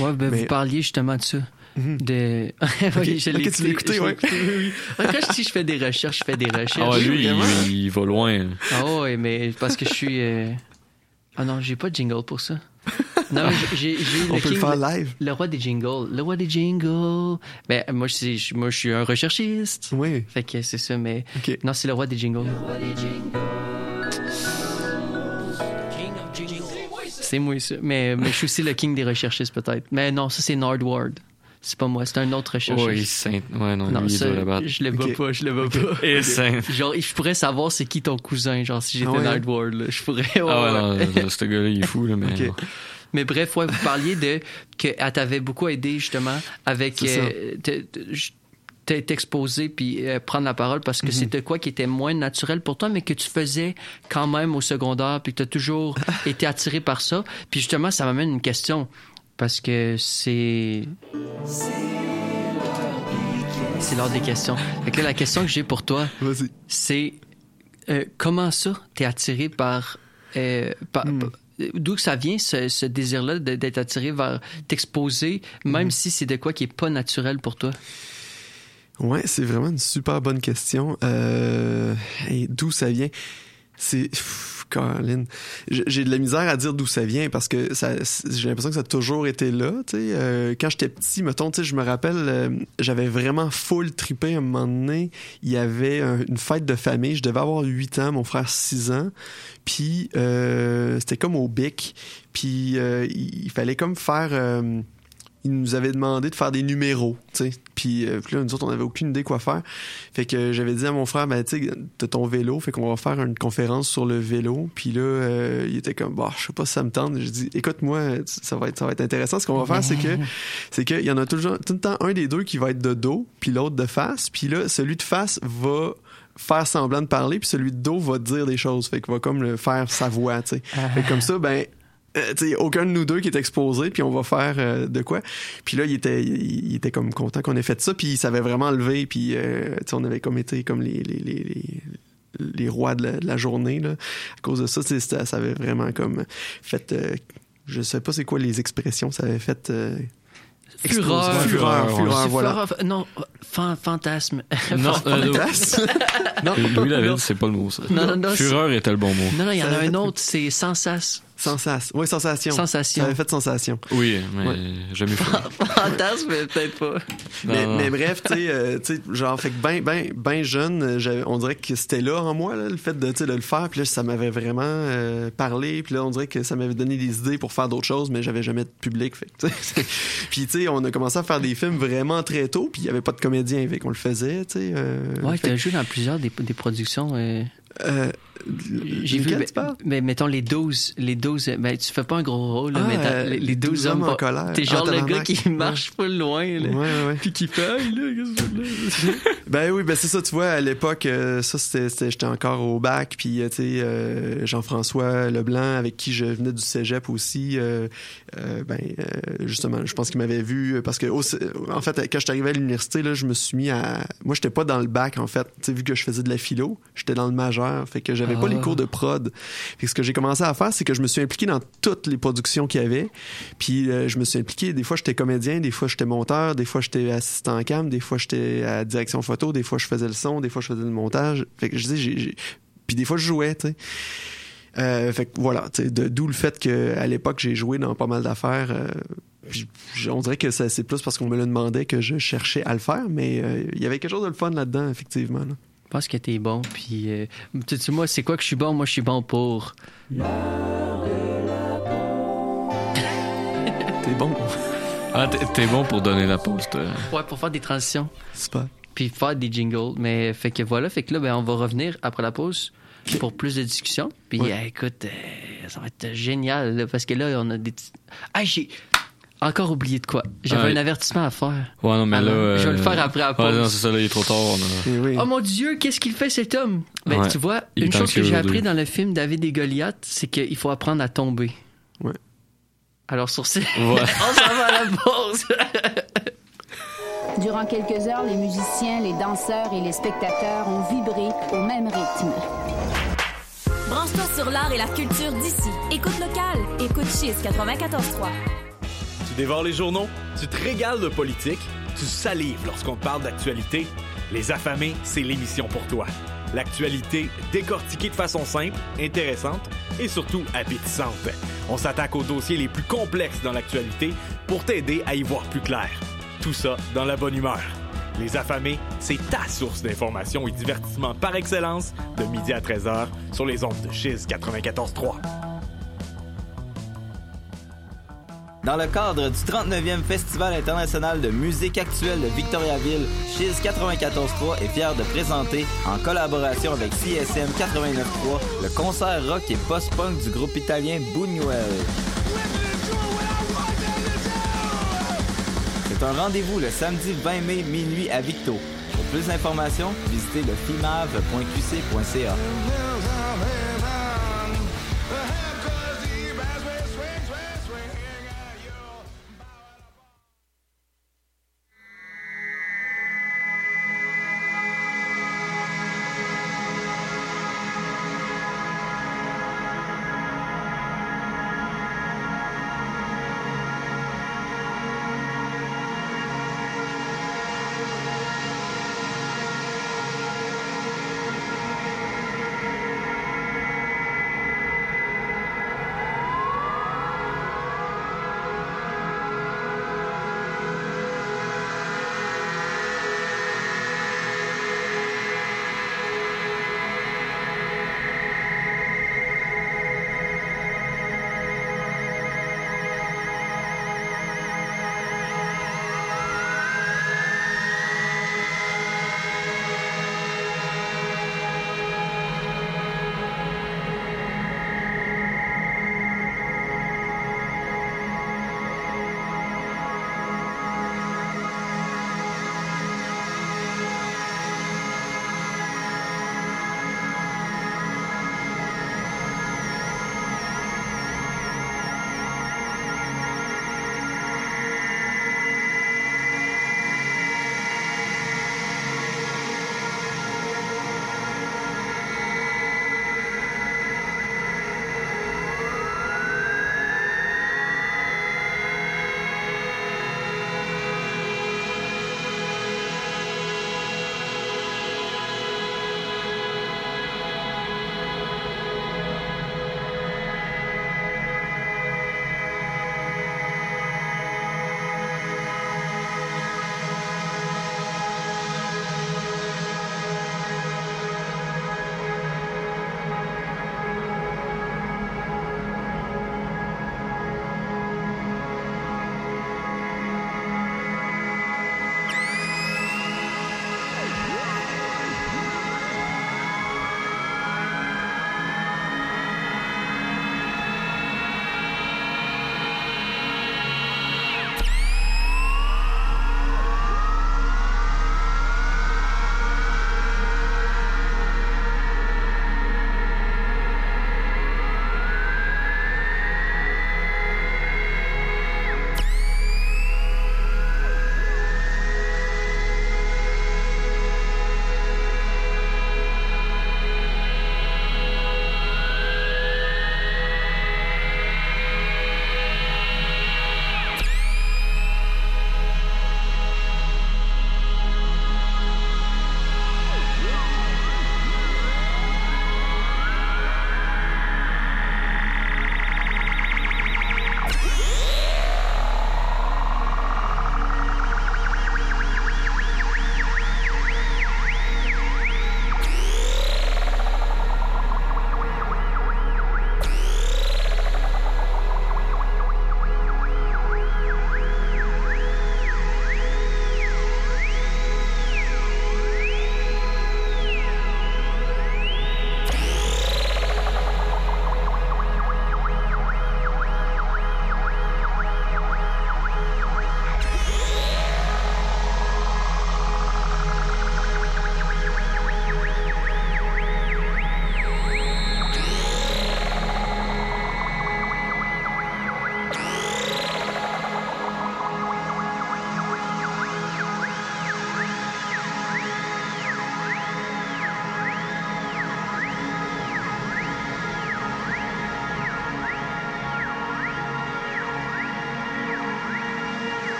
Ouais, ben, Mais- vous parliez justement de ça. De. (laughs) oui, je l'ai Ok, tu l'as écouté, je ouais. écouté, oui, oui. Quand je dis je fais des recherches, je fais des recherches. Ah lui, il, il va loin. Ah ouais, mais parce que je suis. euh, Ah non, j'ai pas de jingle pour ça. Non, mais j'ai On le peut le faire live. Le roi des jingles. Le roi des jingles. Ben, moi, je suis, moi, je suis un recherchiste. Oui. Fait que c'est ça, mais. Non, c'est le roi des jingles. C'est moi, ça. Mais, mais je suis aussi le king des recherchistes, peut-être. Mais non, ça, c'est Nardward. C'est pas moi, c'est un autre. Ouais, il saint. Ouais, non, non, lui, il doit le battre. je le vois pas, je le vois pas. Et saint. (laughs) Genre, je pourrais savoir c'est qui ton cousin, genre, si j'étais Ah ouais, hein? Là. Je pourrais. Ah ouais, non, ce gars-là, il est fou, là, mais. Non. Mais bref, ouais, vous parliez de qu'elle t'avait beaucoup aidé justement avec euh, t'exposer puis euh, prendre la parole parce que Mhm. c'était quoi qui était moins naturel pour toi, mais que tu faisais quand même au secondaire puis que tu as toujours (laughs) été attiré par ça? Puis justement, ça m'amène une question parce que c'est c'est l'heure des questions. Fait que là, la question que j'ai pour toi, c'est euh, comment ça t'es attiré par, euh, par- Hmm. d'où ça vient ce, ce désir-là d'être attiré vers t'exposer, même Hmm. si c'est de quoi qui est pas naturel pour toi? Ouais, c'est vraiment une super bonne question. Euh, d'où ça vient? C'est... Colin. J'ai de la misère à dire d'où ça vient parce que j'ai l'impression que ça a toujours été là. Euh, quand j'étais petit, mettons, je me rappelle, euh, j'avais vraiment full trippé à un moment donné. Il y avait un- une fête de famille. Je devais avoir 8 ans, mon frère 6 ans. Puis euh, c'était comme au bic. Puis euh, il, il fallait comme faire... il nous avait demandé de faire des numéros, tu sais. Puis, euh, puis là, nous autres, on n'avait aucune idée quoi faire. Fait que j'avais dit à mon frère, ben, tu sais, t'as ton vélo, fait qu'on va faire une conférence sur le vélo. Puis là, euh, il était comme, bah, je sais pas si ça me tente. J'ai dit, écoute-moi, ça va être, ça va être intéressant. Ce qu'on va faire, c'est que, (laughs) c'est qu'il y en a toujours, tout le temps un des deux qui va être de dos, puis l'autre de face. Puis là, celui de face va faire semblant de parler, puis celui de dos va dire des choses. Fait qu'il va comme le faire sa voix, tu sais. Fait que comme ça, ben, euh, aucun de nous deux qui est exposé, puis on va faire euh, de quoi. Puis là, il était, il, il était comme content qu'on ait fait ça, puis il s'avait vraiment levé, puis euh, on avait comme été comme les, les, les, les, les rois de la, de la journée, là. À cause de ça, ça avait vraiment comme fait... euh, je sais pas c'est quoi les expressions, ça avait fait... euh, Fureur. Fureur, fureur, voilà. fureur- non, fan- fantasme. Non, (laughs) euh, Fantasme. (laughs) non, Louis non. David, c'est pas le mot, ça. Non, non, non, Fureur était le bon mot. Non, non, il y en a un autre, c'est sensas. Sensation. Oui, sensation. Sensation. Ça avait fait sensation. Oui, mais Ouais. jamais fait. (laughs) Fantasme, peut-être pas. Mais, mais bref, tu sais, euh, tu sais, genre, fait que ben, ben, ben jeune, on dirait que c'était là en moi, là, le fait de, tu sais, de le faire. Puis là, ça m'avait vraiment euh, parlé. Puis là, on dirait que ça m'avait donné des idées pour faire d'autres choses, mais j'avais jamais de public. Fait tu (laughs) puis, tu sais, on a commencé à faire des films vraiment très tôt. Puis il y avait pas de comédien, fait qu'on le faisait, tu sais. euh, Ouais, fait t'as joué dans plusieurs des, des productions. euh, euh, J'ai vu, parles? mais mettons les 12, les 12, euh, ben tu fais pas un gros rôle, là, Ah, mais euh, les, les 12, 12 hommes, hommes en colère. T'es Ah, genre le gars qui marche pas loin, là. Ouais, ouais, ouais. (laughs) Puis qui fait? (laughs) Ben oui, ben c'est ça, tu vois, à l'époque, euh, ça, c'était, j'étais encore au bac, puis, euh, tu sais, euh, Jean-François Leblanc, avec qui je venais du cégep aussi, euh, euh, ben, justement, je pense qu'il m'avait vu, parce que, en fait, quand je suis arrivé à l'université, là, je me suis mis à... Moi, j'étais pas dans le bac, en fait, tu sais, vu que je faisais de la philo, j'étais dans le majeur, fait que j'avais pas Ah. les cours de prod. Fait que ce que j'ai commencé à faire, c'est que je me suis impliqué dans toutes les productions qu'il y avait, puis euh, je me suis impliqué, des fois, j'étais comédien, des fois, j'étais monteur, des fois, j'étais assistant en cam, des fois, j'étais à direction photo, des fois, je faisais le son, des fois, je faisais le montage. Fait que je dis, j'ai, puis des fois, je jouais, tu sais. Euh, fait que voilà, d'où le fait qu'à l'époque, j'ai joué dans pas mal d'affaires. euh, on dirait que ça, c'est plus parce qu'on me le demandait que je cherchais à le faire, mais euh, il y avait quelque chose de le fun là-dedans, effectivement. là. Je pense que t'es bon, puis euh, tu sais, moi, c'est quoi que je suis bon? Moi, je suis bon pour... (laughs) T'es bon. (laughs) Ah, t'es- t'es bon pour donner la pause, toi. Ouais, pour faire des transitions, Super. puis faire des jingles. Mais fait que voilà, fait que là, ben, on va revenir après la pause pour plus de discussions. Puis Ouais. euh, écoute, euh, ça va être génial, là, parce que là, on a des... Ah, j'ai encore oublié de quoi. J'avais Ouais. un avertissement à faire. Ouais, non, mais Alors, là. je vais le euh, faire après la Ouais, non, c'est ça, là, il est trop tard. a- oui. Oh mon Dieu, qu'est-ce qu'il fait cet homme? Ben, Ouais. tu vois, Il une chose que j'ai appris dans le film David et Goliath, c'est qu'il faut apprendre à tomber. Ouais. Alors sur ce, Ouais. (laughs) on s'en va à la pause. (laughs) Durant quelques heures, les musiciens, les danseurs et les spectateurs ont vibré au même rythme. Branche-toi sur l'art et la culture d'ici. Écoute local. Écoute Chiz 94.3. Tu dévores les journaux, tu te régales de politique, tu salives lorsqu'on te parle d'actualité. Les affamés, c'est l'émission pour toi. L'actualité décortiquée de façon simple, intéressante et surtout appétissante. On s'attaque aux dossiers les plus complexes dans l'actualité pour t'aider à y voir plus clair. Tout ça dans la bonne humeur. Les affamés, c'est ta source d'information et divertissement par excellence de midi à 13h sur les ondes de Chiz 94.3. Dans le cadre du 39e Festival international de musique actuelle de Victoriaville, Chiz 94.3 est fier de présenter, en collaboration avec CSM 89.3, le concert rock et post-punk du groupe italien Buñuel. C'est un rendez-vous le samedi 20 mai minuit à Victo. Pour plus d'informations, visitez le fimave.qc.ca.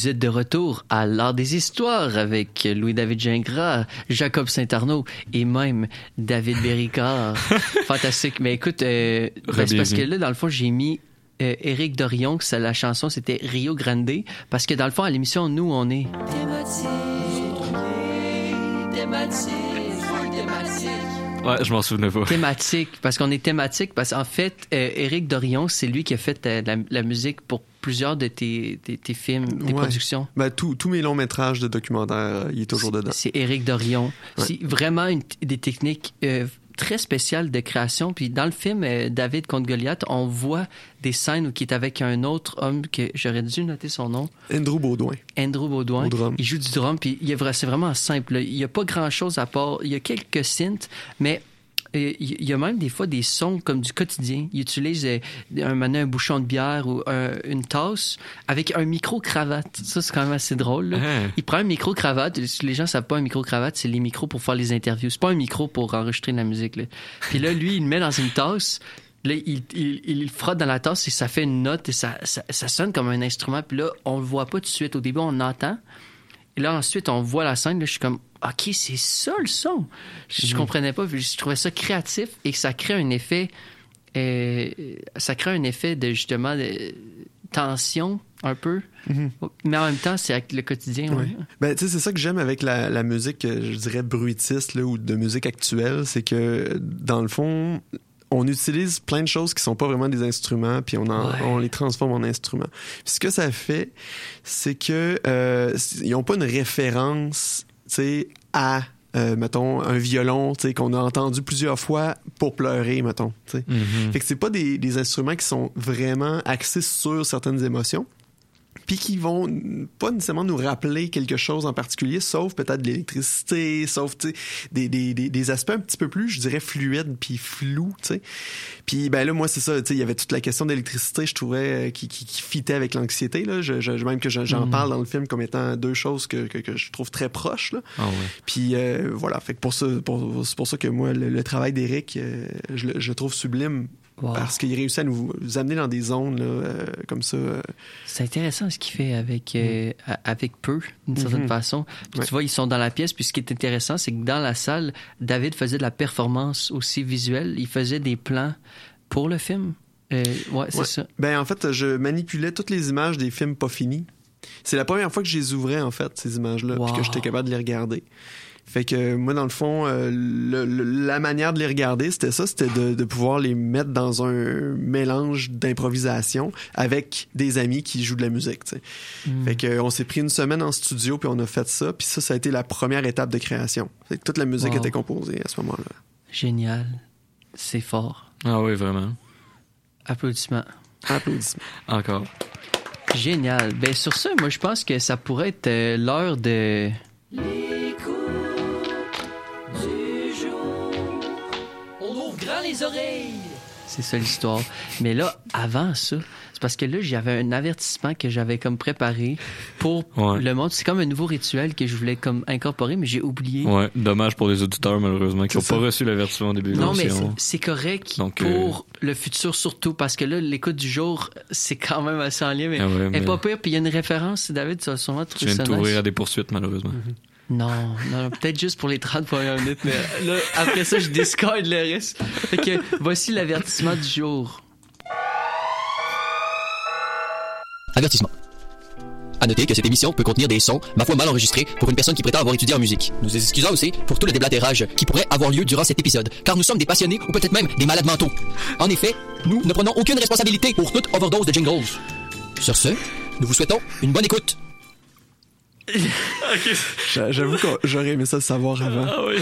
Vous êtes de retour à l'art des histoires avec Louis-David Gingras, Jacob Saint-Arnaud et même David Béricard. (laughs) Fantastique. Mais écoute, euh, ben, c'est parce que là, dans le fond, j'ai mis euh, Éric Dorion, que la chanson c'était Rio Grande, parce que dans le fond, à l'émission, nous, on est. Ouais, je m'en souvenais pas. Thématique, parce qu'on est thématique, parce qu'en fait, euh, Éric Dorion, c'est lui qui a fait euh, la, la musique pour plusieurs de tes, tes, tes films, tes Ouais. productions. Ben, tous tous mes longs métrages de documentaires, euh, il est toujours dedans. C'est Éric Dorion. Ouais. C'est vraiment une- des techniques euh, très spéciales de création. Puis dans le film euh, David contre Goliath, on voit des scènes où il est avec un autre homme que j'aurais dû noter son nom. Andrew Baudouin. Andrew Baudouin. Il joue du drum, puis c'est vraiment simple. là. Il n'y a pas grand-chose à part... Il y a quelques synths, mais il y a même des fois des sons comme du quotidien. Il utilise euh, un, un bouchon de bière ou un- une tasse avec un micro-cravate. Ça, c'est quand même assez drôle. Hein. Il prend un micro-cravate. Les gens savent pas un micro-cravate, c'est les micros pour faire les interviews. C'est pas un micro pour enregistrer de la musique. Là. Puis là, lui, il le met dans une tasse. Là, il, il, frotte dans la tasse et ça fait une note et ça, ça, ça sonne comme un instrument. Puis là, on le voit pas tout de suite. Au début, on entend. Et là, ensuite, on voit la scène. Là, je suis comme, OK, c'est ça le son. Je, je comprenais pas. Je trouvais ça créatif et que ça crée un effet. euh, ça crée un effet de justement de tension un peu. Mais en même temps, c'est avec le quotidien. ouais. Ouais. Ben, tu sais, c'est ça que j'aime avec la, la musique, euh, je dirais, bruitiste là, ou de musique actuelle, c'est que, dans le fond, on utilise plein de choses qui sont pas vraiment des instruments, puis on, en- Ouais. on les transforme en instruments. Puis ce que ça fait, c'est que euh, ils ont pas une référence, à euh, mettons un violon, qu'on a entendu plusieurs fois pour pleurer, mettons. sais. Mhm. Fait que c'est pas des, des instruments qui sont vraiment axés sur certaines émotions, puis qui vont pas nécessairement nous rappeler quelque chose en particulier, sauf peut-être de l'électricité, sauf des, des, des, aspects un petit peu plus, je dirais, fluides puis flous, tu sais. Puis ben là, moi, c'est ça, tu sais, il y avait toute la question d'électricité, je trouvais, euh, qui, qui, qui fitait avec l'anxiété, là. Je, je- même que j'en Mhm. parle dans le film comme étant deux choses que, que, que je trouve très proches, là. Ah ouais. Puis euh, voilà, fait que pour ça, pour- c'est pour ça que moi, le, le travail d'Éric, euh, je, je le trouve sublime. Wow. Parce qu'il réussit à nous, nous amener dans des zones là, euh, comme ça. euh, C'est intéressant ce qu'il fait avec, euh, a- avec peu, d'une certaine Mhm. façon. Puis Ouais. tu vois, ils sont dans la pièce. Puis ce qui est intéressant, c'est que dans la salle, David faisait de la performance aussi visuelle. Il faisait des plans pour le film. Ouais, c'est Ouais. ça. Ben, en fait, je manipulais toutes les images des films pas finis. C'est la première fois que je les ouvrais, en fait, ces images-là, puis Wow. que j'étais capable de les regarder. Fait que moi, dans le fond, euh, le- le- la manière de les regarder, c'était ça, c'était de, de pouvoir les mettre dans un mélange d'improvisation avec des amis qui jouent de la musique. tu sais. Mm. Fait que euh, on s'est pris une semaine en studio puis on a fait ça. Puis ça, ça a été la première étape de création. Fait que toute la musique Wow. était composée à ce moment-là. Génial. C'est fort. Ah oui, vraiment. Applaudissements. Applaudissements. Encore. Génial. Ben sur ça, moi je pense que ça pourrait être euh, l'heure de. On les oreilles. C'est ça l'histoire. Mais là, avant ça, c'est parce que là, j'avais un avertissement que j'avais comme préparé pour Ouais. le monde. C'est comme un nouveau rituel que je voulais comme incorporer, mais j'ai oublié. Ouais, dommage pour les auditeurs, malheureusement, qui n'ont pas ça. reçu l'avertissement au début de Non, mais c'est- correct Donc, pour le futur surtout, parce que là, l'écoute du jour, c'est quand même assez en lien, mais Ah ouais, est pas pire. Puis il y a une référence, David, tu vas sûrement Tu trouver viens de ça t'ouvrir nice. à des poursuites, malheureusement. Non, non, peut-être juste pour les 30 premières minutes, mais là, après ça, je discorde le reste. Fait que voici l'avertissement du jour. Avertissement. À noter que cette émission peut contenir des sons, ma foi mal enregistrés, pour une personne qui prétend avoir étudié en musique. Nous excusons aussi pour tout le déblatérage qui pourrait avoir lieu durant cet épisode, car nous sommes des passionnés ou peut-être même des malades mentaux. En effet, nous ne prenons aucune responsabilité pour toute overdose de jingles. Sur ce, nous vous souhaitons une bonne écoute. J'a- J'avoue que j'aurais aimé ça le savoir avant. Ah oui.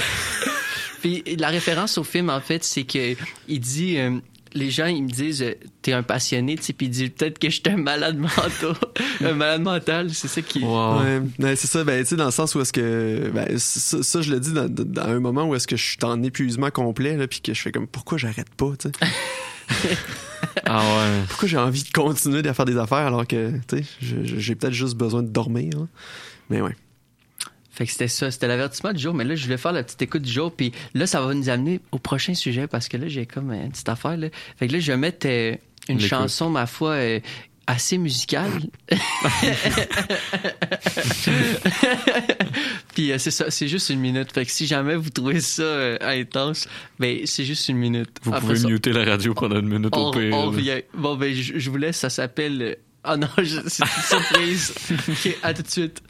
Puis la référence au film, en fait, c'est que il dit. euh, les gens, ils me disent, euh, t'es un passionné, tu sais, puis il dit peut-être que je suis un malade mental. (laughs) un malade mental, c'est ça qui. Wow. Ouais, ouais, c'est ça, ben, tu sais, dans le sens où est-ce que, ben, ça, ça, je le dis dans, dans un moment où est-ce que je suis en épuisement complet, là, puis que je fais comme, pourquoi j'arrête pas, tu sais? (laughs) Ah ouais. Pourquoi j'ai envie de continuer à faire des affaires alors que, tu sais, j'ai peut-être juste besoin de dormir, hein. Mais ouais. Fait que c'était ça, c'était l'avertissement du jour. Mais là, je voulais faire la petite écoute du jour. Puis là, ça va nous amener au prochain sujet parce que là, j'ai comme une petite affaire. Là. Fait que là, je vais mettre euh, une L'écoute. chanson, ma foi, euh, assez musical. (laughs) Puis euh, c'est ça, c'est juste une minute. Fait que si jamais vous trouvez ça euh, intense, ben c'est juste une minute. Vous Après pouvez ça, muter la radio pendant une minute on, au pire. on. Bon ben je, vous laisse, ça s'appelle. euh, Ah non, je- (laughs) c'est une surprise. ok, à tout de suite.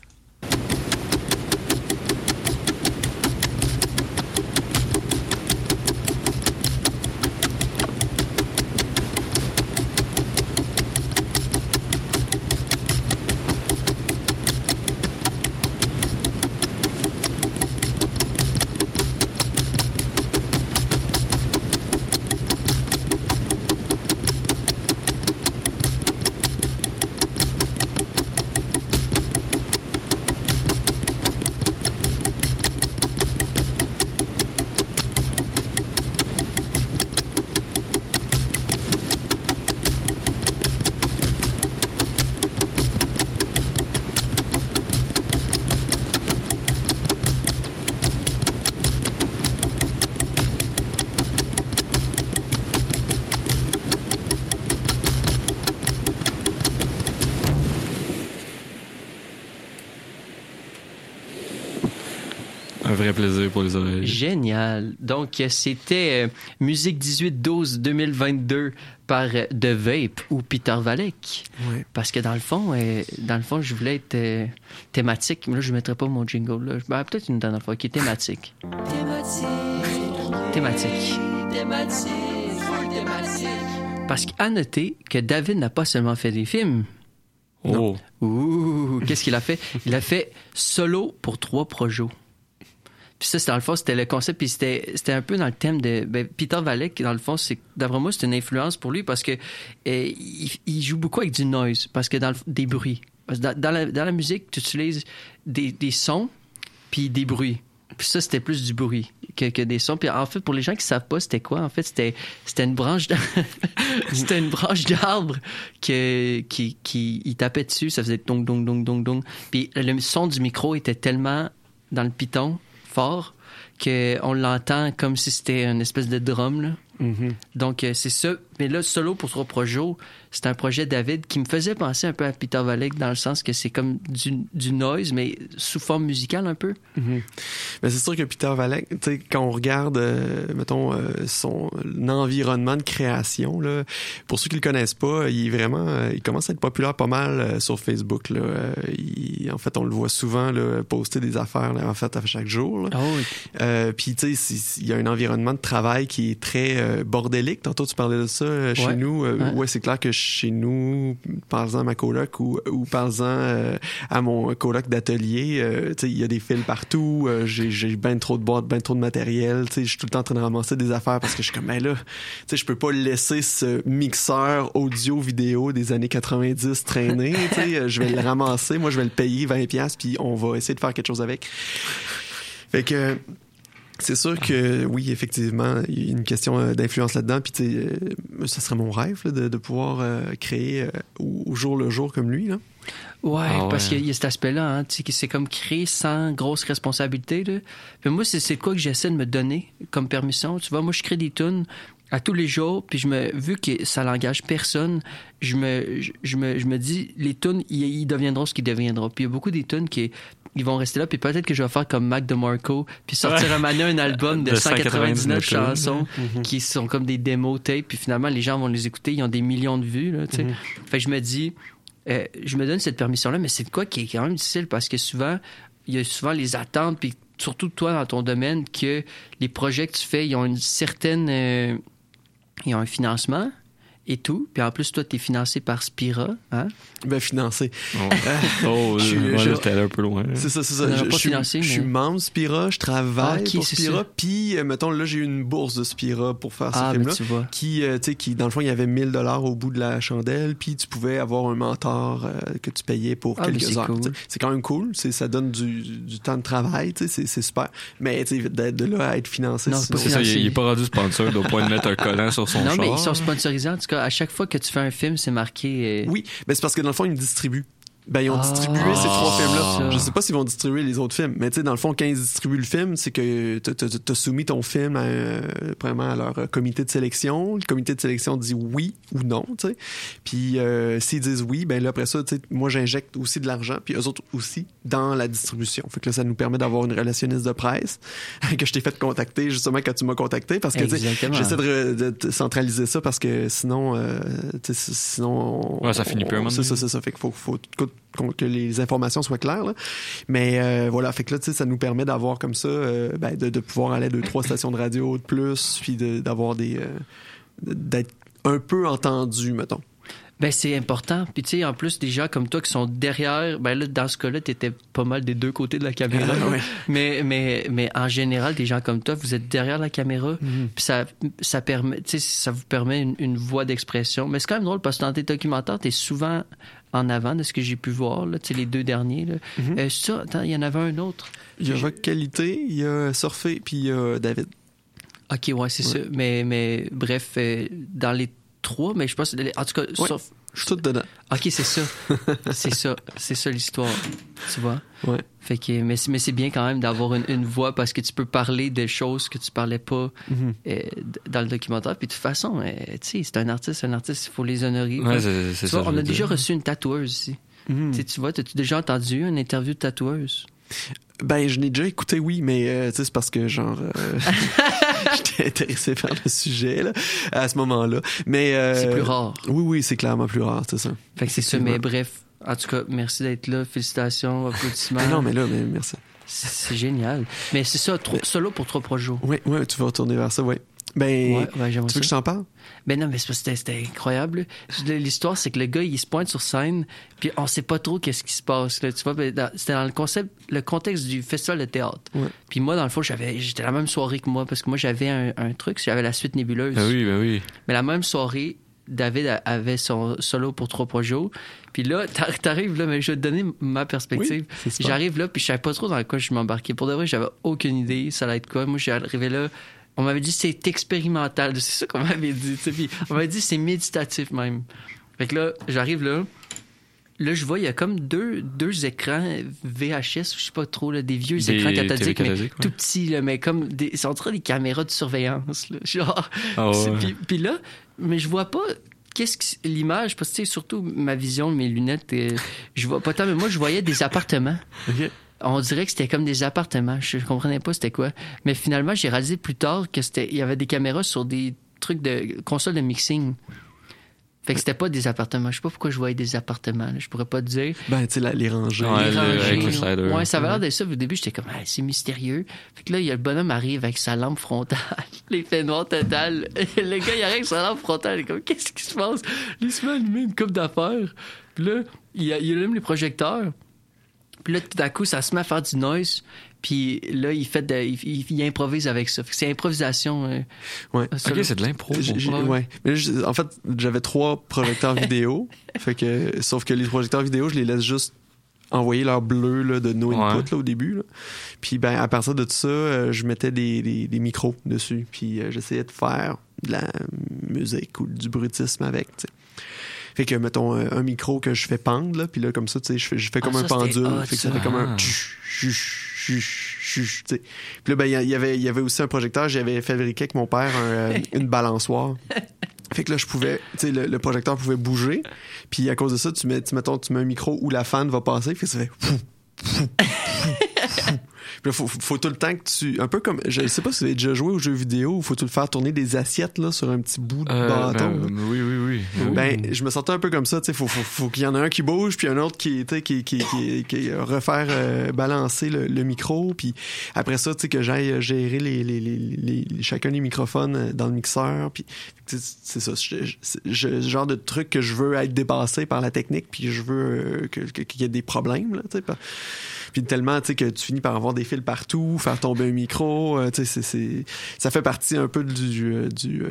Un vrai plaisir pour les oreilles. Génial. Donc, c'était euh, Musique 18-12-2022 par euh, The Vape ou Peter Valek. Parce que dans le fond, euh, dans le fond, je voulais être euh, thématique. Mais là, je ne mettrai pas mon jingle. Là. Ben, Peut-être une dernière fois, qui est thématique. Thématique. Parce qu'à noter que David n'a pas seulement fait des films. Oh. Ouh, qu'est-ce qu'il a fait? Il a fait solo pour trois projets. Puis ça, c'était le concept, puis c'était, un peu dans le thème de ben, Peter Valek, dans le fond, c'est d'après moi, c'est une influence pour lui parce que euh, il, joue beaucoup avec du noise, parce que dans le, des bruits. Dans, dans la, musique, tu utilises des, des sons puis des bruits. Puis ça, c'était plus du bruit que, que des sons. Puis en fait, pour les gens qui savent pas, c'était quoi? En fait, c'était, c'était une branche, (laughs) c'était une branche d'arbre que, qui, qui, il tapait dessus. Ça faisait dong, dong, dong, dong, dong. Puis le son du micro était tellement dans le piton, fort, qu'on l'entend comme si c'était une espèce de drum, là. Donc, euh, c'est ça. Mais là, solo pour trois projets, c'est un projet David qui me faisait penser un peu à Peter Valek dans le sens que c'est comme du, du noise, mais sous forme musicale un peu. Mhm. Mais c'est sûr que Peter Valek, tu sais, quand on regarde, euh, mettons, euh, son environnement de création, là, pour ceux qui le connaissent pas, il est vraiment, euh, il commence à être populaire pas mal euh, sur Facebook. Là. Euh, il- en fait, on le voit souvent là, poster des affaires, là, en fait, à chaque jour. Ah oui. Euh, Puis, tu sais, il y a un environnement de travail qui est très euh, bordélique. Tantôt, tu parlais de ça euh, chez Ouais. nous. Euh, Ouais. ouais, c'est clair que chez nous, parlant à ma coloc ou, ou parlant euh, à mon coloc d'atelier, il y a des fils partout. j'ai ben trop de boîtes, ben trop de matériel. Je suis tout le temps en train de ramasser des affaires parce que je suis comme, ben là, je peux pas laisser ce mixeur audio-vidéo des années 90 traîner. je vais le ramasser. Moi, je vais le payer 20$, piastres, puis on va essayer de faire quelque chose avec. Fait que c'est sûr que oui, effectivement, il y a une question euh, d'influence là-dedans. Puis tu sais, euh, ça serait mon rêve là, de, de pouvoir euh, créer euh, au, au jour le jour comme lui. Là. Ouais, Ah ouais. parce qu'il y a- il y a cet aspect-là, hein, tu sais, que c'est comme créer sans grosse responsabilité. Là. Puis moi, c'est c'est quoi que j'essaie de me donner comme permission. Tu vois, moi, je crée des tunes à tous les jours, puis je me, vu que ça n'engage personne, je me, je, je me, je me dis, les tunes, ils, ils deviendront ce qu'ils deviendront. Puis il y a beaucoup des tunes qui ils vont rester là, puis peut-être que je vais faire comme Mac DeMarco, puis sortir Ouais. un album de, (laughs) De 199 199 chansons qui sont comme des démos tapes, puis finalement, les gens vont les écouter, ils ont des millions de vues, là, tu sais. Fait que je me dis, euh, je me donne cette permission-là, mais c'est quoi qui est quand même difficile parce que souvent, il y a souvent les attentes, puis surtout toi dans ton domaine, que les projets que tu fais, ils ont une certaine. euh, ils ont un financement et tout. Puis en plus, toi, tu es financé par Spira. Hein? Ben, financé. Oh, oh Je suis- ouais, je- là, t'es allé un peu loin. là. C'est ça, c'est Ça Je, pas je financé, je suis membre Spira, je travaille Ah, pour Spira. Puis, euh, mettons, là, j'ai eu une bourse de Spira pour faire ce Ah, film-là. tu vois. Qui, euh, tu sais, qui, dans le fond, il y avait 1000 dollars au bout de la chandelle, puis tu pouvais avoir un mentor euh, que tu payais pour Ah, mais quelques c'est heures. cool. C'est quand même cool. C'est, ça donne du, du temps de travail, tu sais, c'est, c'est super. Mais, tu sais, d'être de là à être financé, Non, c'est pas ça, il, financé. il est pas rendu sponsor, il doit pas mettre un collant sur son non, char. mais ils sont sponsorisés. En tout cas, à chaque fois que tu fais un film, c'est marqué. euh, Oui, mais c'est parce que dans le fond, ils me distribuent. Ben, ils ont Ah. distribué ces trois Ah. films-là. Je sais pas s'ils vont distribuer les autres films, mais tu sais, dans le fond, quand ils distribuent le film, c'est que t'as- t'as t'as soumis ton film à, euh, vraiment à leur euh, comité de sélection. Le comité de sélection dit oui ou non, tu sais. Puis euh, s'ils disent oui, ben là, après ça, tu sais, moi, j'injecte aussi de l'argent, puis eux autres aussi, dans la distribution. Fait que là, ça nous permet d'avoir une relationniste de presse (laughs) que je t'ai fait contacter justement quand tu m'as contacté, parce que tu sais, Exactement. j'essaie de, de- de centraliser ça parce que sinon, euh, tu sais, sinon, on- Ouais, ça finit moment C'est ça, c'est ça. Fait qu'il faut, faut que les informations soient claires. là. Mais euh, voilà, fait que là, tu sais, ça nous permet d'avoir comme ça, euh, ben, de, de pouvoir aller à deux, trois stations de radio de plus, puis de- d'avoir des, euh, d'être un peu entendu, mettons. Ben, c'est important. Puis, tu sais, en plus, des gens comme toi qui sont derrière, ben là, dans ce cas-là, t'étais pas mal des deux côtés de la caméra. Ah, ouais. mais, mais, mais en général, des gens comme toi, vous êtes derrière la caméra. Mhm. Puis ça, ça permet, tu ça vous permet une, une voie d'expression. Mais c'est quand même drôle parce que dans tes documentaires, t'es souvent en avant de ce que j'ai pu voir, là, les deux derniers, là. Mhm. Euh, ça, attends, il y en avait un autre. Il y a Rock Qualité, il y a Surfer, puis il y a David. OK, ouais, c'est Ouais. ça. Mais, mais bref, euh, dans les trois, mais je pense, en tout cas, Ouais. Je suis tout dedans. OK, c'est ça. c'est ça. C'est ça l'histoire. Tu vois? Ouais. Fait que, mais, c'est- mais c'est bien quand même d'avoir une, une voix parce que tu peux parler de choses que tu parlais pas Mhm. euh, dans le documentaire. Puis de toute façon, euh, tu sais, c'est un artiste, un artiste, il faut les honorer. Ouais, Tu vois, ça, je on a déjà dire. reçu une tatoueuse ici. Tu sais, Tu vois, as-tu déjà entendu une interview de tatoueuse? Ben, je n'ai déjà écouté, oui, mais euh, tu sais, c'est parce que, genre, (laughs) (laughs) j'étais intéressé par le sujet, là, à ce moment-là. Mais. euh, C'est plus rare. Oui, oui, c'est clairement plus rare, c'est ça. Fait que c'est ça, mais bref. En tout cas, merci d'être là. Félicitations, applaudissements. Mais non, mais là, mais merci. C'est génial. Mais c'est ça, trop- solo pour trois projets. Oui, oui, tu vas retourner vers ça, oui. Ben, Ouais, tu veux que je t'en parle? Ben non, mais c'était c'était incroyable. L'histoire, c'est que le gars, il se pointe sur scène, puis on sait pas trop qu'est-ce qui se passe. Là, tu vois, ben, c'était dans le concept, le contexte du festival de théâtre. Ouais. Puis moi, dans le fond, j'avais, j'étais la même soirée que moi, parce que moi, j'avais un, un truc, j'avais la suite nébuleuse. Ben oui, ben oui. Mais la même soirée, David avait son solo pour trois projets. Puis là, (laughs) t'ar- t'arrives là, mais je vais te donner ma perspective. Oui. J'arrive là, puis je savais pas trop dans quoi je m'embarquais. Pour de vrai, j'avais aucune idée, ça allait être quoi. Moi, j'arrivais là, on m'avait dit c'est expérimental. C'est ça qu'on m'avait dit. Puis on m'avait dit c'est méditatif même. Fait que là, j'arrive là. Là, je vois, il y a comme deux, deux écrans VHS, je sais pas trop, là, des vieux Des écrans cathodiques, mais cathodiques, ouais. tout petits, là, mais comme des, c'est en train des caméras de surveillance. Là, (laughs) genre, Ah ouais. puis, puis là, mais je vois pas qu'est-ce que l'image, parce que surtout ma vision, mes lunettes, euh, je vois pas tant, mais moi, je voyais des appartements. (laughs) On dirait que c'était comme des appartements. Je comprenais pas c'était quoi. Mais finalement, j'ai réalisé plus tard que c'était, il y avait des caméras sur des trucs de console de mixing. Fait que c'était pas des appartements. Je sais pas pourquoi je voyais des appartements. là. Je pourrais pas te dire. Ben, tu sais, les rangées. Ouais, Les le- rangées, avec le là. slider. Ouais, ça avait l'air de ça. Au début, j'étais comme, ah, c'est mystérieux. Fait que là, il y a le bonhomme arrive avec sa lampe frontale. (laughs) L'effet noir total. le gars, il arrive avec sa lampe frontale. Il est comme, qu'est-ce qui se passe? Il se met à allumer une coupe d'affaires. Puis là, il, il allume les projecteurs. Puis là, tout à coup, ça se met à faire du noise. Puis là, il fait de, il, improvise avec ça. Fait que c'est improvisation. euh, Ouais. Ok, c'est de l'impro. Ouais. Mais en fait, j'avais trois projecteurs (laughs) vidéo. fait que, sauf que les projecteurs vidéo, je les laisse juste envoyer leur bleu là, de no Ouais. input là, au début. là. Puis ben, à partir de tout ça, euh, je mettais des, des, des micros dessus. Puis euh, j'essayais de faire de la musique ou du bruitisme avec. Fait que, mettons, un micro que je fais pendre, là, puis là, comme ça, tu sais, je fais, je fais Ah, comme un ça, pendule. hot, fait que ça fait comme un. Puis là, ben, il y avait, il y avait aussi un projecteur. J'avais fabriqué avec mon père un, euh, (laughs) une balançoire. Fait que là, je pouvais, tu sais, le, le projecteur pouvait bouger. Puis à cause de ça, tu mets, tu, mettons, tu mets un micro où la fan va passer. Fait que ça fait. fou, fou, fou, fou. Puis faut, tout le temps que tu. Un peu comme. Je sais pas si vous avez déjà joué aux jeux vidéo où faut tout le faire tourner des assiettes là, sur un petit bout de Euh, bâton. ben, là. oui, oui, oui. oui. Ben, je me sentais un peu comme ça, tu sais, faut, faut, faut qu'il y en ait un qui bouge, puis un autre qui, qui, qui, qui, qui refaire euh, balancer le, le micro, puis après ça, tu sais, que j'aille gérer les, les, les, les- les- chacun des microphones euh, dans le mixeur, puis c'est ça, c'est ce genre de truc que je veux être dépassé par la technique, puis je veux euh, qu'il y ait des problèmes, là, tu sais, pas- puis tellement, tu sais, que tu finis par avoir des fils partout, faire tomber un micro, euh, tu sais, c'est- c'est, ça fait partie un peu du, euh, du, euh,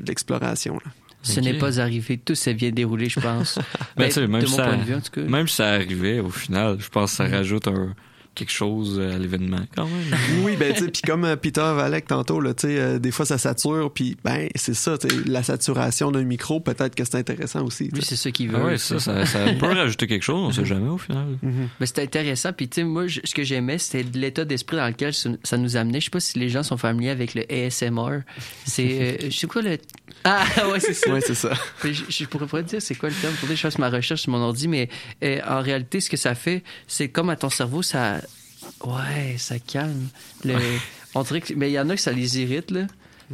de l'exploration, là. Ce n'est pas arrivé. Tout s'est bien déroulé, je pense. Ben, (laughs) Ben, tu sais, même de si mon ça, point de vue, en tout cas. même si ça arrivait, au final, je pense que ça rajoute un, quelque chose à l'événement, quand même. (laughs) Oui, ben, tu sais, puis comme euh, Peter Valek tantôt, là, tu sais, euh, des fois ça sature, puis ben, c'est ça, tu sais, la saturation d'un micro, peut-être que c'est intéressant aussi. sais. c'est ça qu'il veut. Ah ouais, ça, ça, ça peut (laughs) rajouter quelque chose, on sait jamais au final. Mais c'était intéressant. Puis, tu sais, moi, je- ce que j'aimais, c'était l'état d'esprit dans lequel ça nous amenait. Je sais pas si les gens sont familiers avec le ASMR. C'est, euh, (laughs) je sais quoi le. Ah, ouais, c'est ça. Ouais, c'est ça. Je, je pourrais pas te dire c'est quoi le terme. Que je fasse ma recherche sur mon ordi, mais euh, en réalité, ce que ça fait, c'est comme à ton cerveau, ça. Ouais, ça calme. Le... On dirait que. Mais il y en a que ça les irrite, là.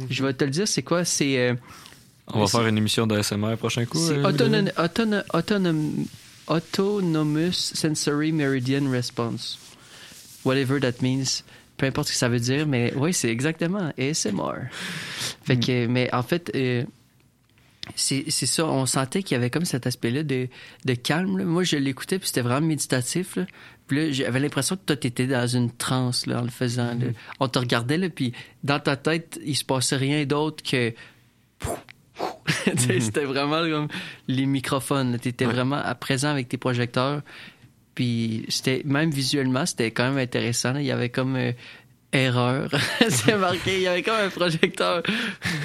Je vais te le dire, c'est quoi? C'est. euh, On va faire une émission de SMR prochain coup. c'est euh, autonom- autono- autonom- Autonomous Sensory Meridian Response. Whatever that means. Peu importe ce que ça veut dire, mais oui, c'est exactement ASMR. Fait que, mais en fait, euh, c'est c'est ça. On sentait qu'il y avait comme cet aspect-là de, de calme. là. Moi, je l'écoutais, puis c'était vraiment méditatif. Là. Puis j'avais l'impression que toi, t'étais dans une transe là, en le faisant. là. On te regardait, là, puis dans ta tête, il se passait rien d'autre que (laughs) sais, C'était vraiment comme les microphones. Tu étais vraiment à présent avec tes projecteurs. Puis c'était même visuellement, c'était quand même intéressant. là. Il y avait comme euh, erreur. (laughs) C'est marqué. Il y avait comme un projecteur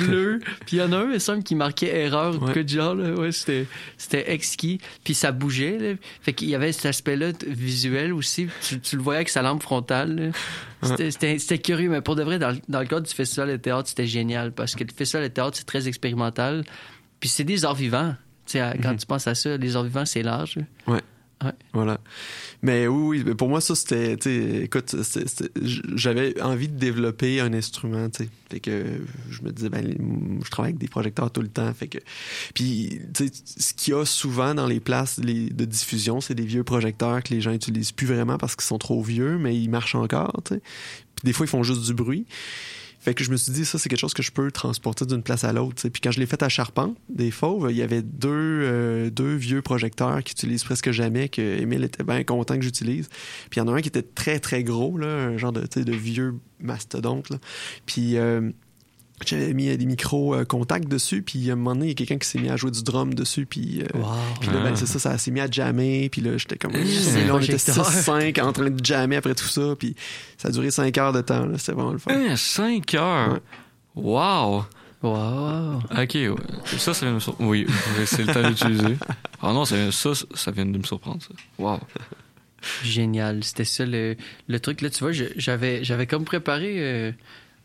bleu. Puis il y en a un, il semble, qui marquait erreur ou Ouais. que genre. Là. Ouais, c'était, c'était exquis. Puis ça bougeait. Là. Fait qu'il y avait cet aspect-là visuel aussi. Tu, tu le voyais avec sa lampe frontale. C'était, c'était, c'était curieux, mais pour de vrai, dans, le- dans le cadre du festival de théâtre, c'était génial parce que le festival de théâtre, c'est très expérimental. Puis c'est des arts vivants. Tu sais, à- quand tu penses à ça, les arts vivants, c'est large. Ouais. Ouais. Voilà. Mais oui, oui, pour moi, ça, c'était, écoute, j'avais envie de développer un instrument, tu. Fait que je me disais, ben, je travaille avec des projecteurs tout le temps. Fait que, puis, ce qu'il y a souvent dans les places les- de diffusion, c'est des vieux projecteurs que les gens utilisent plus vraiment parce qu'ils sont trop vieux, mais ils marchent encore, tu. Puis des fois, ils font juste du bruit. Fait que je me suis dit, ça, c'est quelque chose que je peux transporter d'une place à l'autre. Puis quand je l'ai fait à Charpente, des Fauves, il y avait deux, euh, deux vieux projecteurs qui utilisent presque jamais, que Émile était bien content que j'utilise. Puis il y en a un qui était très, très gros, là, un genre de, de vieux mastodonte. Puis euh, j'avais mis euh, des micros euh, contacts dessus, puis à un moment donné, il y a quelqu'un qui s'est mis à jouer du drum dessus, puis... euh, puis là, ben, Ah. c'est ça, ça s'est mis à jammer, puis là, j'étais comme... C'est là, on était projecteur. 6-5 en train de jammer après tout ça, puis ça a duré 5 heures de temps, là, c'était vraiment le fun. Hein, 5 heures? Ouais. Wow. Wow. Ok, ouais. ça, ça vient de me surprendre. Oui, c'est le temps d'utiliser. (laughs) Ah non, ça, ça, ça vient de me surprendre, ça. Wow. Génial. C'était ça le, le truc. Là, tu vois, j'avais comme préparé. euh,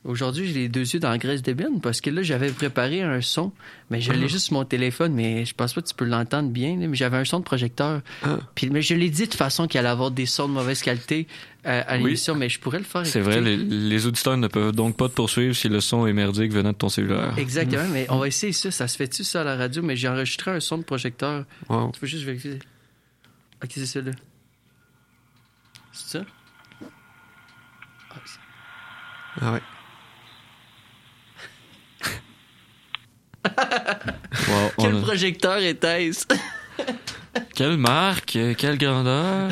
Aujourd'hui, j'ai les deux yeux dans la graisse de bine parce que là, j'avais préparé un son, mais je l'ai juste sur mon téléphone, mais je pense pas que tu peux l'entendre bien. là, mais j'avais un son de projecteur. Ah. Puis, mais je l'ai dit de façon qu'il allait avoir des sons de mauvaise qualité euh, à Oui. l'émission, mais je pourrais le faire. C'est vrai, les, les auditeurs ne peuvent donc pas te poursuivre si le son est merdique venant de ton cellulaire. Exactement, mais on va essayer ça. Ça se fait-tu ça à la radio? Mais j'ai enregistré un son de projecteur. Wow. Tu peux juste vérifier. Ok, c'est ça là. C'est ça? Ah, Ah ouais. (laughs) Wow, Quel a- projecteur était-ce? (laughs) Quelle marque, quelle grandeur.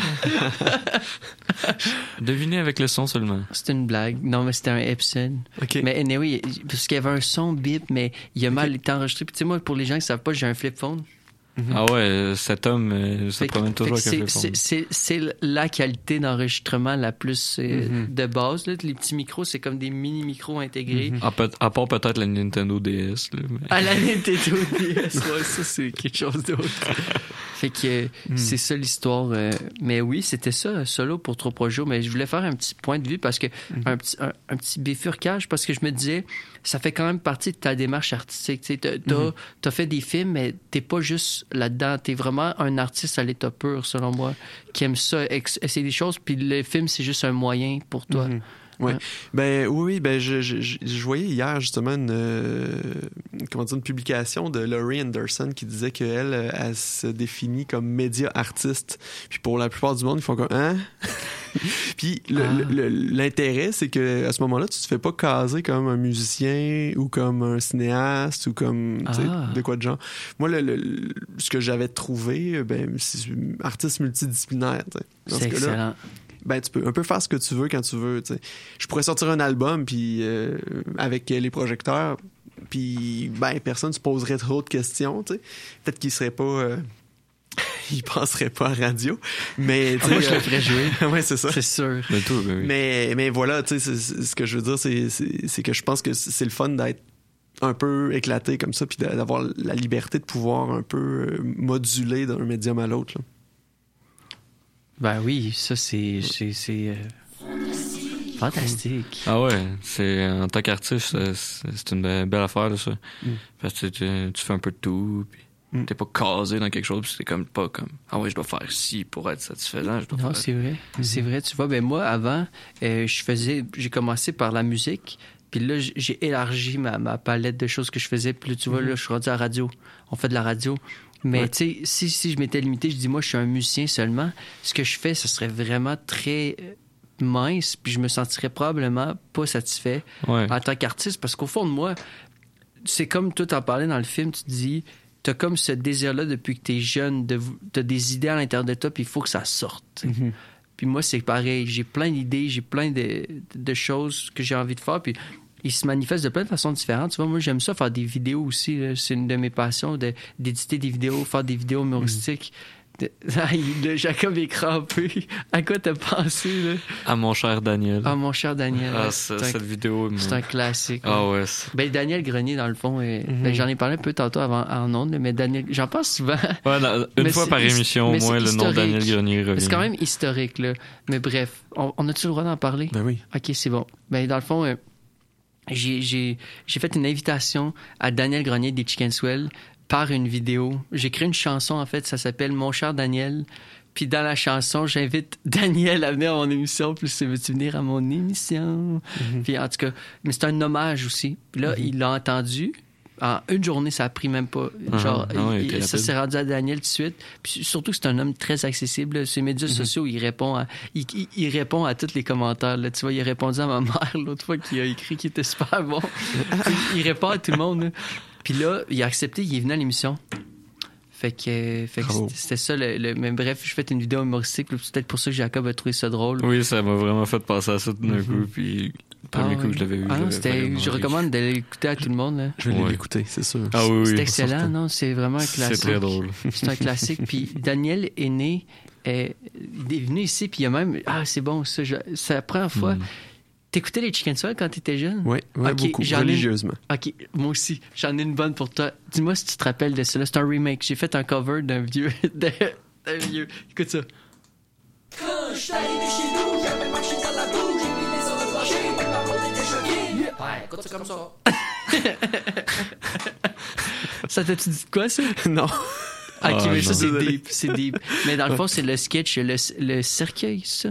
(laughs) Devinez avec le son seulement. C'était une blague. Non, mais c'était un Epson. OK. Mais anyway, parce qu'il y avait un son bip, mais il a mal été enregistré. Puis tu sais, moi, pour les gens qui savent pas, j'ai un flip phone. Ah ouais, cet homme euh, se promène toujours avec c'est- c'est c'est la qualité d'enregistrement la plus euh, Mhm. de base. Là. Les petits micros, c'est comme des mini-micros intégrés. À, peut- à part peut-être la Nintendo DS. Là, mais- À la Nintendo DS, ouais, ça c'est quelque chose d'autre. (laughs) Fait que euh, Hmm. c'est ça l'histoire. euh, mais oui, c'était ça, solo pour trop projets. Mais je voulais faire un petit point de vue parce que Hmm. un, petit, un, un petit bifurcage parce que je me disais, ça fait quand même partie de ta démarche artistique. Tu as, Hmm. fait des films, mais t'es pas juste là-dedans. T'es vraiment un artiste à l'état pur, selon moi, qui aime ça, essayer des choses. Puis le film, c'est juste un moyen pour toi. Ouais. Ben oui, ben je, je, je, voyais hier justement une, euh, comment dire, une publication de Laurie Anderson qui disait qu'elle, euh, elle se définit comme média artiste. Puis pour la plupart du monde, ils font comme hein? (laughs) Puis Ah. l'intérêt, c'est que à ce moment-là, tu te fais pas caser comme un musicien ou comme un cinéaste ou comme Ah. de quoi de genre. Moi, le, ce que j'avais trouvé, ben c'est artiste multidisciplinaire. C'est ce excellent. Ben tu peux un peu faire ce que tu veux quand tu veux je pourrais sortir un album puis euh, avec les projecteurs puis ben personne se poserait trop de questions peut-être qu'il serait pas euh, (laughs) il passerait pas à radio. Mais, tu Ah, moi, sais, je le euh, ferais jouer. (laughs) ouais, c'est ça. C'est sûr. Mais tout, ben oui. Mais, mais voilà, tu sais, ce que je veux dire, c'est- c'est c'est que je pense que c'est le fun d'être un peu éclaté comme ça, puis d'a- d'avoir la liberté de pouvoir un peu moduler d'un médium à l'autre. Ben oui, ça, c'est. c'est, c'est, euh, Fantastique. Ah ouais, c'est en tant qu'artiste, c'est- c'est une be- belle affaire, là, ça. Parce que tu, tu fais un peu de tout, puis Mm. t'es pas casé dans quelque chose, puis c'est comme pas comme ah ouais, je dois faire ci pour être satisfaisant. Je dois Non, faire... c'est vrai. C'est vrai. Tu vois, ben moi, avant, euh, je faisais. J'ai commencé par la musique. Puis là, j'ai élargi ma, ma palette de choses que je faisais. Puis là, tu vois, là, je suis rendu à la radio. On fait de la radio. Mais Ouais. tu sais, si, si je m'étais limité, je dis, moi, je suis un musicien seulement. Ce que je fais, ce serait vraiment très euh, mince. Puis je me sentirais probablement pas satisfait Ouais. en tant qu'artiste. Parce qu'au fond de moi, c'est comme toi t'en parlais dans le film, tu te dis, t'as comme ce désir-là depuis que t'es jeune, de, t'as des idées à l'intérieur de toi, puis il faut que ça sorte. Puis moi, c'est pareil. J'ai plein d'idées, j'ai plein de, de choses que j'ai envie de faire, puis ils se manifestent de plein de façons différentes. Tu vois, moi, j'aime ça faire des vidéos aussi. là. C'est une de mes passions, de- d'éditer des vidéos, faire des vidéos humoristiques. De- (laughs) Aïe, le Jacob est crampé. À quoi t'as pensé, là? À mon cher Daniel. Ah, mon cher Daniel. Ah, un- cette vidéo. c'est un classique. Ah ouais. Ben, Daniel Grenier, dans le fond, euh, ben, j'en ai parlé un peu tantôt avant, en ondes, mais Daniel, j'en parle souvent. Ouais, une Mais fois par émission, au moins, le nom de Daniel. Grenier revient. C'est quand même historique, là. Mais bref, on, on a-tu le droit d'en parler? Ben oui. OK, c'est bon. Ben, dans le fond, euh, j'ai, j'ai, j'ai fait une invitation à Daniel Grenier des Chicken Swell par une vidéo. J'ai créé une chanson, en fait, ça s'appelle Mon cher Daniel. Puis dans la chanson, j'invite (laughs) Daniel à venir à mon émission. Puis c'est veux-tu venir à mon émission? Puis en tout cas, mais c'est un hommage aussi. Puis là, il l'a entendu. En une journée, ça a pris même pas. Genre, Ah il il- était ça s'est rendu à Daniel tout de suite. Puis surtout que c'est un homme très accessible. Ses médias sociaux, il répond à, il, répond à tous les commentaires. Là. Tu vois, il a répondu à ma mère (laughs) l'autre fois qui a écrit qu'il était super bon. Il répond à tout le monde. là. Puis là, il a accepté, il est venu à l'émission. Fait que, fait que c'était- ça. Le, le- mais bref, je fais une vidéo humoristique. peut-être pour ça que Jacob a trouvé ça drôle. Oui, ça m'a vraiment fait penser à ça tout d'un coup. Puis, premier Ah coup que je l'avais vu. Ah non, je recommande d'aller l'écouter à tout le monde. là. Je vais Ouais. l'écouter, c'est sûr. Ah oui, oui. C'est excellent, non? C'est vraiment un C'est classique. très drôle. C'est un classique. Puis (laughs) Daniel est né, il est venu ici, puis il y a même. Ah, c'est bon, ça. je- C'est la première fois. Mm. T'écoutais les Chicken Soul quand t'étais jeune? Oui, ouais, Ok, beaucoup, religieusement. Ok, moi aussi. J'en ai une bonne pour toi. Dis-moi si tu te rappelles de cela. C'est un remake. J'ai fait un cover d'un vieux. (laughs) d'un vieux. Écoute ça. (laughs) Ça t'a-tu dit quoi, ça? (laughs) non. Ok, Ah, mais ça, c'est deep. C'est deep. Mais dans le fond, c'est le sketch, le, le cercueil, ça.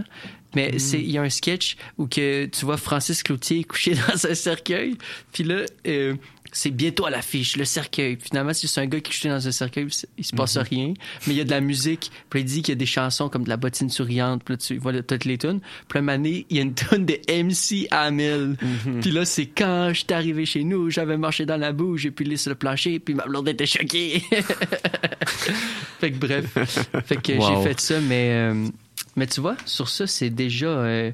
Mais Mm. c'est il y a un sketch où que tu vois Francis Cloutier couché (laughs) dans un cercueil. Puis là, euh, c'est bientôt à l'affiche, le cercueil. Finalement, c'est juste un gars qui est dans un cercueil, il se passe Mm-hmm. rien. Mais il y a de la musique. Puis il dit qu'il y a des chansons comme de la bottine souriante. Puis là, tu vois toutes les tunes. Puis là, année, il y a une tune de MC Hamil. Mm-hmm. Puis là, c'est quand j'étais arrivé chez nous, j'avais marché dans la boue, j'ai pilé sur le plancher, puis ma blonde était choquée. (laughs) fait que bref. Fait que Wow. j'ai fait ça, mais, euh, mais tu vois, sur ça, c'est déjà euh,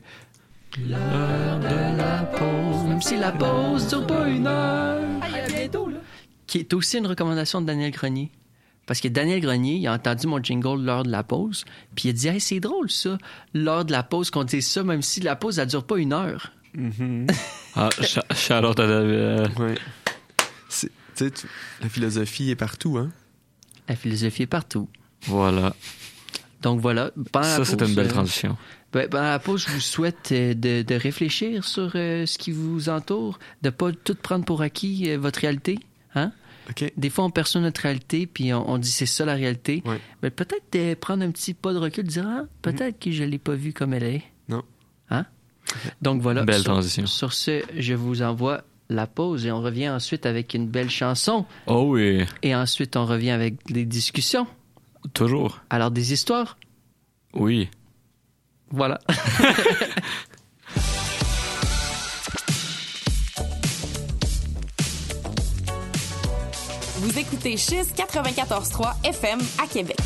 l'heure de la pause, même si la pause dure pas une heure. bientôt, là. Qui est aussi une recommandation de Daniel Grenier. Parce que Daniel Grenier, il a entendu mon jingle l'heure de la pause, puis il a dit hey, c'est drôle ça, l'heure de la pause, qu'on dise ça, même si la pause, elle dure pas une heure. (laughs) Ah, sh- shout out à David. Ouais. C'est- tu sais, la philosophie est partout, hein? La philosophie est partout. Voilà. Donc voilà. Pendant Ça, c'était une belle euh, transition. Ben, pendant la pause, je vous souhaite euh, de, de réfléchir sur euh, ce qui vous entoure, de pas tout prendre pour acquis euh, votre réalité. Hein? OK. Des fois, on perçoit notre réalité, puis on, on dit c'est ça la réalité. Ouais. Mais peut-être de prendre un petit pas de recul, dire ah, peut-être que je l'ai pas vue comme elle est. Non. Hein? Donc voilà. Belle sur, transition. Sur ce, je vous envoie la pause et on revient ensuite avec une belle chanson. Oh oui, Et ensuite, on revient avec des discussions. toujours. Alors, des histoires. Oui. Voilà. Vous écoutez Chiz 94.3 FM à Québec.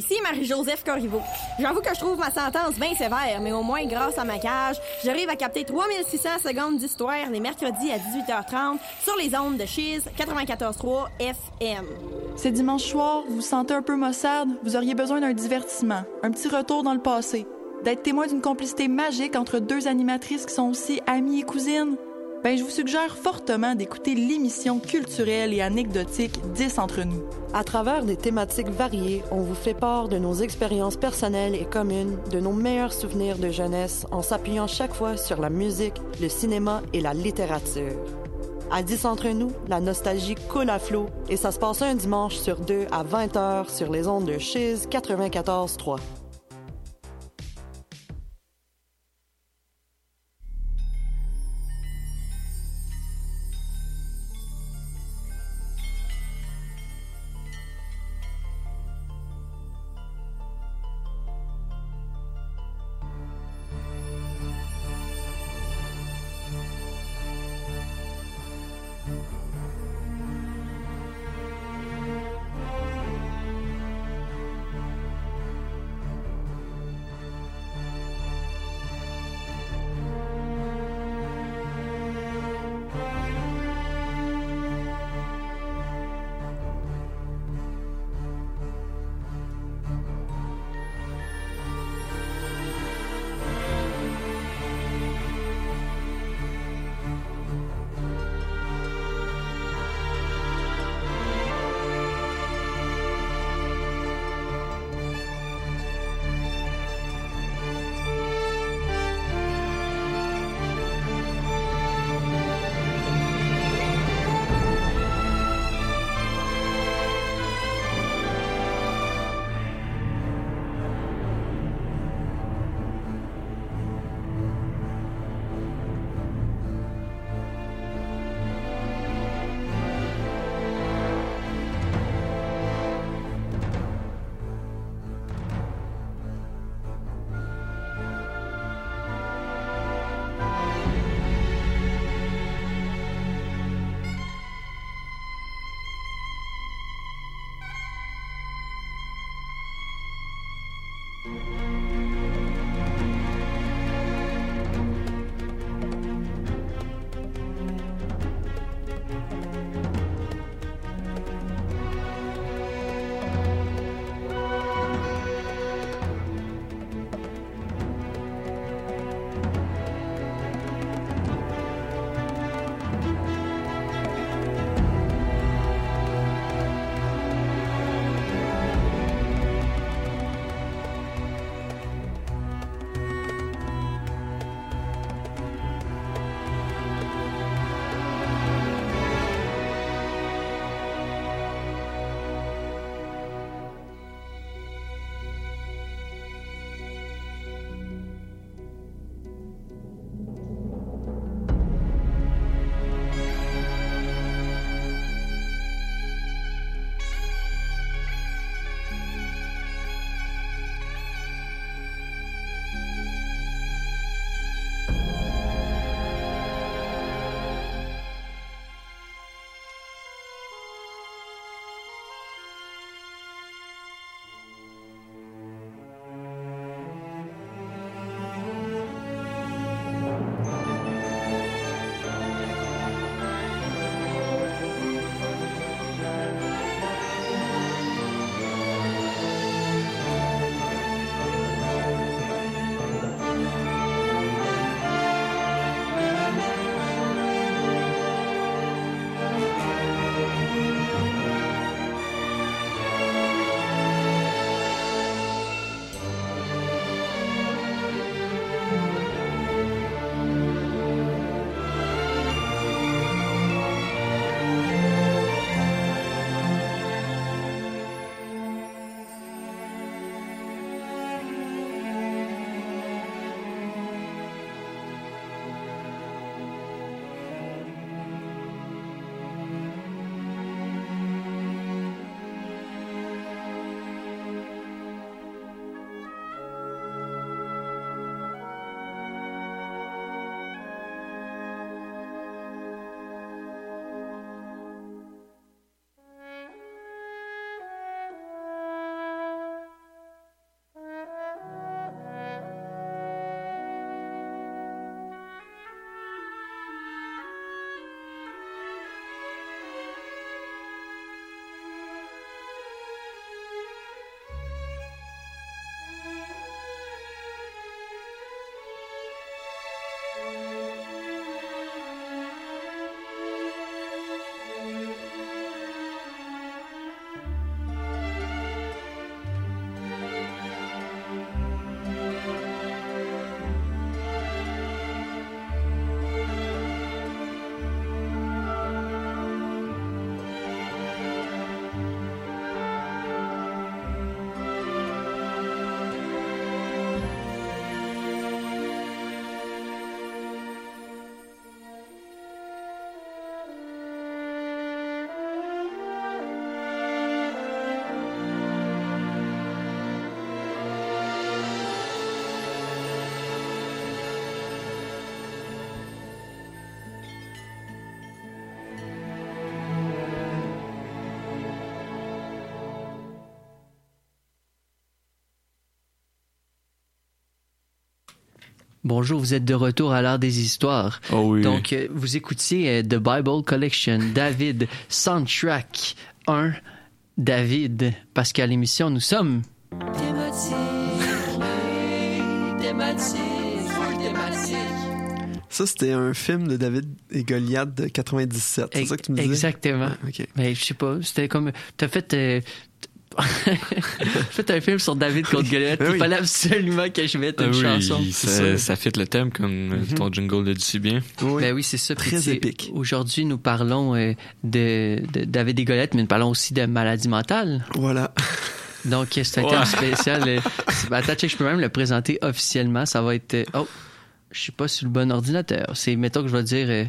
Ici Marie-Joseph Corriveau. J'avoue que je trouve ma sentence bien sévère, mais au moins grâce à ma cage, j'arrive à capter 3600 secondes d'histoire les mercredis à 18h30 sur les ondes de Chiz 94.3 FM. C'est dimanche soir, vous vous sentez un peu maussade, vous auriez besoin d'un divertissement, un petit retour dans le passé, d'être témoin d'une complicité magique entre deux animatrices qui sont aussi amies et cousines. Ben, je vous suggère fortement d'écouter l'émission culturelle et anecdotique 10 entre nous. À travers des thématiques variées, on vous fait part de nos expériences personnelles et communes, de nos meilleurs souvenirs de jeunesse en s'appuyant chaque fois sur la musique, le cinéma et la littérature. À 10 entre nous, la nostalgie coule à flot et ça se passe un dimanche sur deux à 20h sur les ondes de Chiz 94.3. Bonjour, vous êtes de retour à l'art des histoires. Oh oui. Donc, euh, vous écoutiez euh, The Bible Collection, (laughs) David, Soundtrack 1, David, parce qu'à l'émission, nous sommes... Thématique, thématique, full thématique. Ça, c'était un film de David et Goliath de 97. C'est ça que tu me disais? Exactement. Ah. Mais je sais pas, c'était comme... T'as fait... euh, (laughs) T'as fait un film sur David contre Goliath. Il oui. fallait absolument que je mette Ah une oui, chanson. ça, ça fit le thème comme euh, ton jingle le dit si bien. Ben oui, c'est ça. Très épique. Aujourd'hui, nous parlons euh, de, de David et Goliath, mais nous parlons aussi de maladie mentale. Voilà. Donc, c'est un Ouais. thème spécial. euh, attends, check, je peux même le présenter officiellement. Ça va être... euh, oh, je suis pas sur le bon ordinateur. C'est, mettons que je vais dire... euh,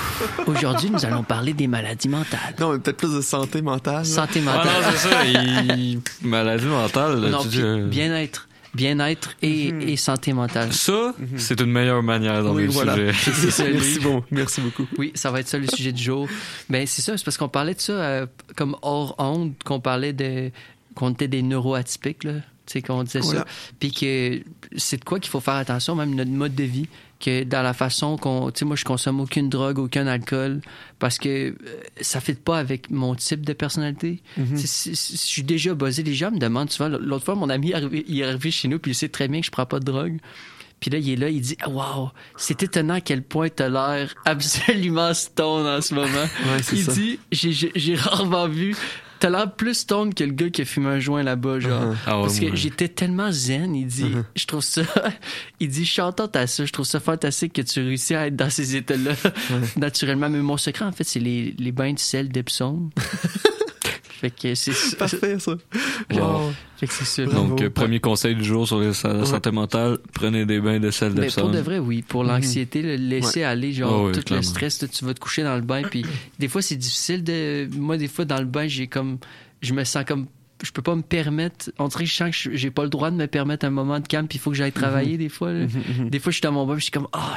(laughs) Aujourd'hui, nous allons parler des maladies mentales. Non, mais peut-être plus de santé mentale. Santé Ah mentale. non, c'est ça. il- Maladie mentale. là, Non, tu puis dis, euh, bien-être. Bien-être et, Mhm. et santé mentale. Ça, c'est une meilleure manière d'en Oui, le voilà. sujet. (laughs) Merci, bon. Merci beaucoup. Oui, ça va être ça le sujet du jour. Ben c'est ça, c'est parce qu'on parlait de ça euh, comme hors onde, qu'on parlait de qu'on était des neuroatypiques là, tu sais qu'on disait Voilà. ça, puis que c'est de quoi qu'il faut faire attention, même notre mode de vie, que dans la façon qu'on, tu sais moi je consomme aucune drogue, aucun alcool, parce que euh, ça fit pas avec mon type de personnalité. Mhm. Tu sais, si- si- si Je suis déjà buzzé, les gens me demandent souvent. L'autre fois, mon ami il est arrivé chez nous, puis il sait très bien que je prends pas de drogue. Puis là, il est là, il dit Waouh, c'est étonnant à quel point t'as l'air (laughs) absolument stone en ce moment. Ouais, il ça. dit j'ai rarement vu. T'as l'air plus stone que le gars qui a fumé un joint là-bas, genre. Uh-huh. Ah ouais, Parce que j'étais tellement zen, il dit, Uh-huh. je trouve ça, (laughs) il dit, chantante à ça, je trouve ça fantastique que tu réussis à être dans ces états-là, (laughs) naturellement. Mais mon secret, en fait, c'est les, les bains de sel d'Epsom. (laughs) fait que c'est. (laughs) Parfait, ça. Wow. Fait que c'est. Donc, euh, premier conseil du jour sur la santé mentale, prenez des bains de sel Mais d'Epsom. pour de vrai, oui. Pour l'anxiété, le laisser aller, genre, Oh oui, tout le stress, tu vas te coucher dans le bain. Puis (laughs) des fois, c'est difficile de. Moi, des fois, dans le bain, j'ai comme. Je me sens comme. Je peux pas me permettre. On dirait que je sens que je- j'ai pas le droit de me permettre un moment de calme, puis il faut que j'aille travailler, des fois. là. Des fois, je suis dans mon bain, je suis comme, ah,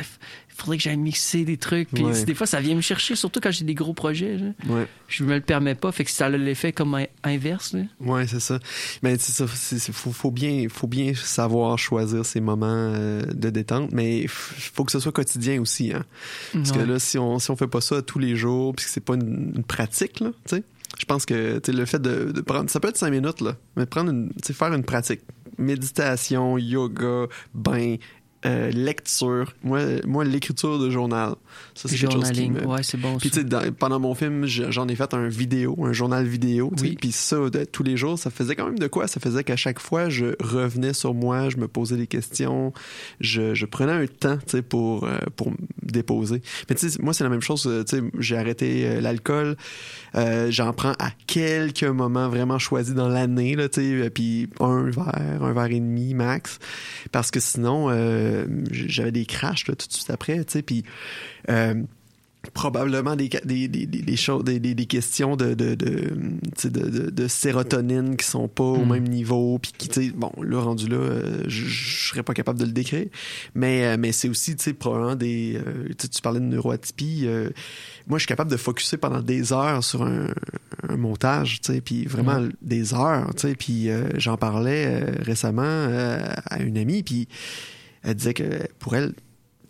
faudrait que j'aille mixer des trucs. Puis Ouais. des fois, ça vient me chercher, surtout quand j'ai des gros projets. là. Ouais. Je me le permets pas, fait que ça a l'effet comme inverse. là. Ouais, c'est ça. Mais c'est faut, faut bien, faut bien savoir choisir ses moments euh, de détente, mais il faut que ce soit quotidien aussi, hein. Parce que là, si on, si on fait pas ça tous les jours, puis que c'est pas une, une pratique, là, tu sais, je pense que, le fait de, de prendre, ça peut être cinq minutes, là, mais prendre une, faire une pratique. Méditation, yoga, bain, euh, lecture. Moi, moi l'écriture de journal, ça, c'est quelque chose qui Journaling, me... ouais, c'est bon. Puis tu sais, pendant mon film, je- j'en ai fait un vidéo, un journal vidéo. Oui. Puis ça, de, tous les jours, ça faisait quand même de quoi? Ça faisait qu'à chaque fois, je revenais sur moi, je me posais des questions, je, je prenais un temps, tu sais, pour, euh, pour me déposer. Mais tu sais, moi, c'est la même chose. euh, Tu sais, j'ai arrêté euh, l'alcool. Euh, J'en prends à quelques moments vraiment choisis dans l'année, là, tu sais, puis un verre, un verre et demi max. Parce que sinon, euh, j'avais des crashs là, tout de suite après, tu sais, puis... euh, probablement des, des, des, des, des choses, des, des, des questions de, de, de, sérotonine qui sont pas au Mm. même niveau, puis qui, tu sais, bon, là, rendu là, euh, je serais pas capable de le décrire, mais, euh, mais c'est aussi, tu sais, probablement des, euh, tu parlais de neuroatypie, euh, moi, je suis capable de focuser pendant des heures sur un, un montage, tu sais, puis vraiment Ouais. des heures, tu sais, puis euh, j'en parlais euh, récemment euh, à une amie, puis elle disait que pour elle,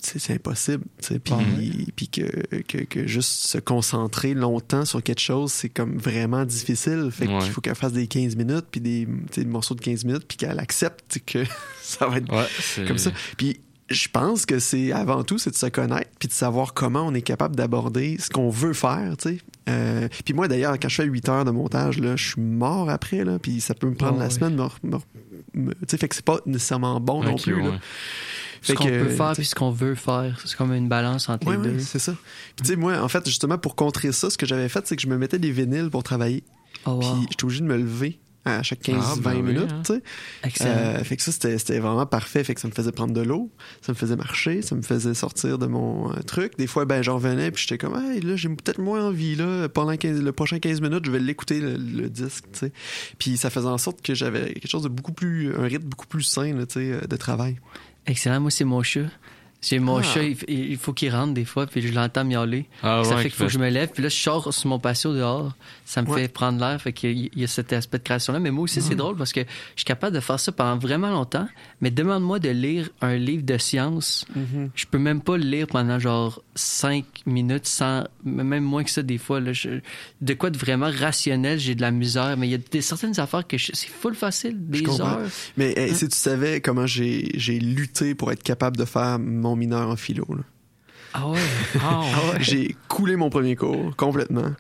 c'est impossible, puis, puis que, que, que juste se concentrer longtemps sur quelque chose, c'est comme vraiment difficile. Fait Ouais. qu'il faut qu'elle fasse des 15 minutes, puis des, morceaux de 15 minutes, puis qu'elle accepte (laughs) que ça va être Ouais, comme ça. Puis je pense que c'est avant tout, c'est de se connaître, puis de savoir comment on est capable d'aborder ce qu'on veut faire. Euh, puis moi, d'ailleurs, quand je fais 8 heures de montage, là, je suis mort après, là, puis ça peut me prendre Oh, la semaine, me- me- fait que c'est pas nécessairement bon non plus, là. ouais. Ce Fait qu'on peut faire puis ce qu'on veut faire. C'est comme une balance entre Ouais, les ouais, deux. c'est ça. Puis tu sais, moi, en fait, justement, pour contrer ça, ce que j'avais fait, c'est que je me mettais des vinyles pour travailler. Oh, wow. Puis j'étais obligé de me lever à chaque 15-20 Ah, ben oui, minutes, hein. sais. Excellent. Euh, fait que ça, c'était vraiment parfait. Fait que ça me faisait prendre de l'eau, ça me faisait marcher, ça me faisait sortir de mon euh, truc. Des fois, ben, j'en revenais, puis j'étais comme, hey, là, j'ai peut-être moins envie, là. Pendant 15 le prochain 15 minutes, je vais l'écouter, le, le disque. Puis ça faisait en sorte que j'avais quelque chose de beaucoup plus, un rythme beaucoup plus sain, là, euh, de travail. Excellent. Moi, c'est mon chat. C'est mon Ah. chat, il, il faut qu'il rentre des fois, puis je l'entends miauler. Ah ça ouais, fait qu'il faut que je me lève, puis là, je sors sur mon patio dehors. Ça me Ouais. fait prendre l'air, fait qu'il y a- il y a cet aspect de création-là. Mais moi aussi, c'est drôle parce que je suis capable de faire ça pendant vraiment longtemps. Mais demande-moi de lire un livre de science. Mhm. Je peux même pas le lire pendant genre cinq minutes, sans, même moins que ça des fois. Là, Je- de quoi de vraiment rationnel, j'ai de la misère. Mais il y a des, certaines affaires que je- c'est full facile, des heures. Mais hey, Hein? si tu savais comment j'ai j'ai lutté pour être capable de faire mon mineur en philo, là. Ah ouais? (laughs) Ah ouais. J'ai coulé mon premier cours complètement.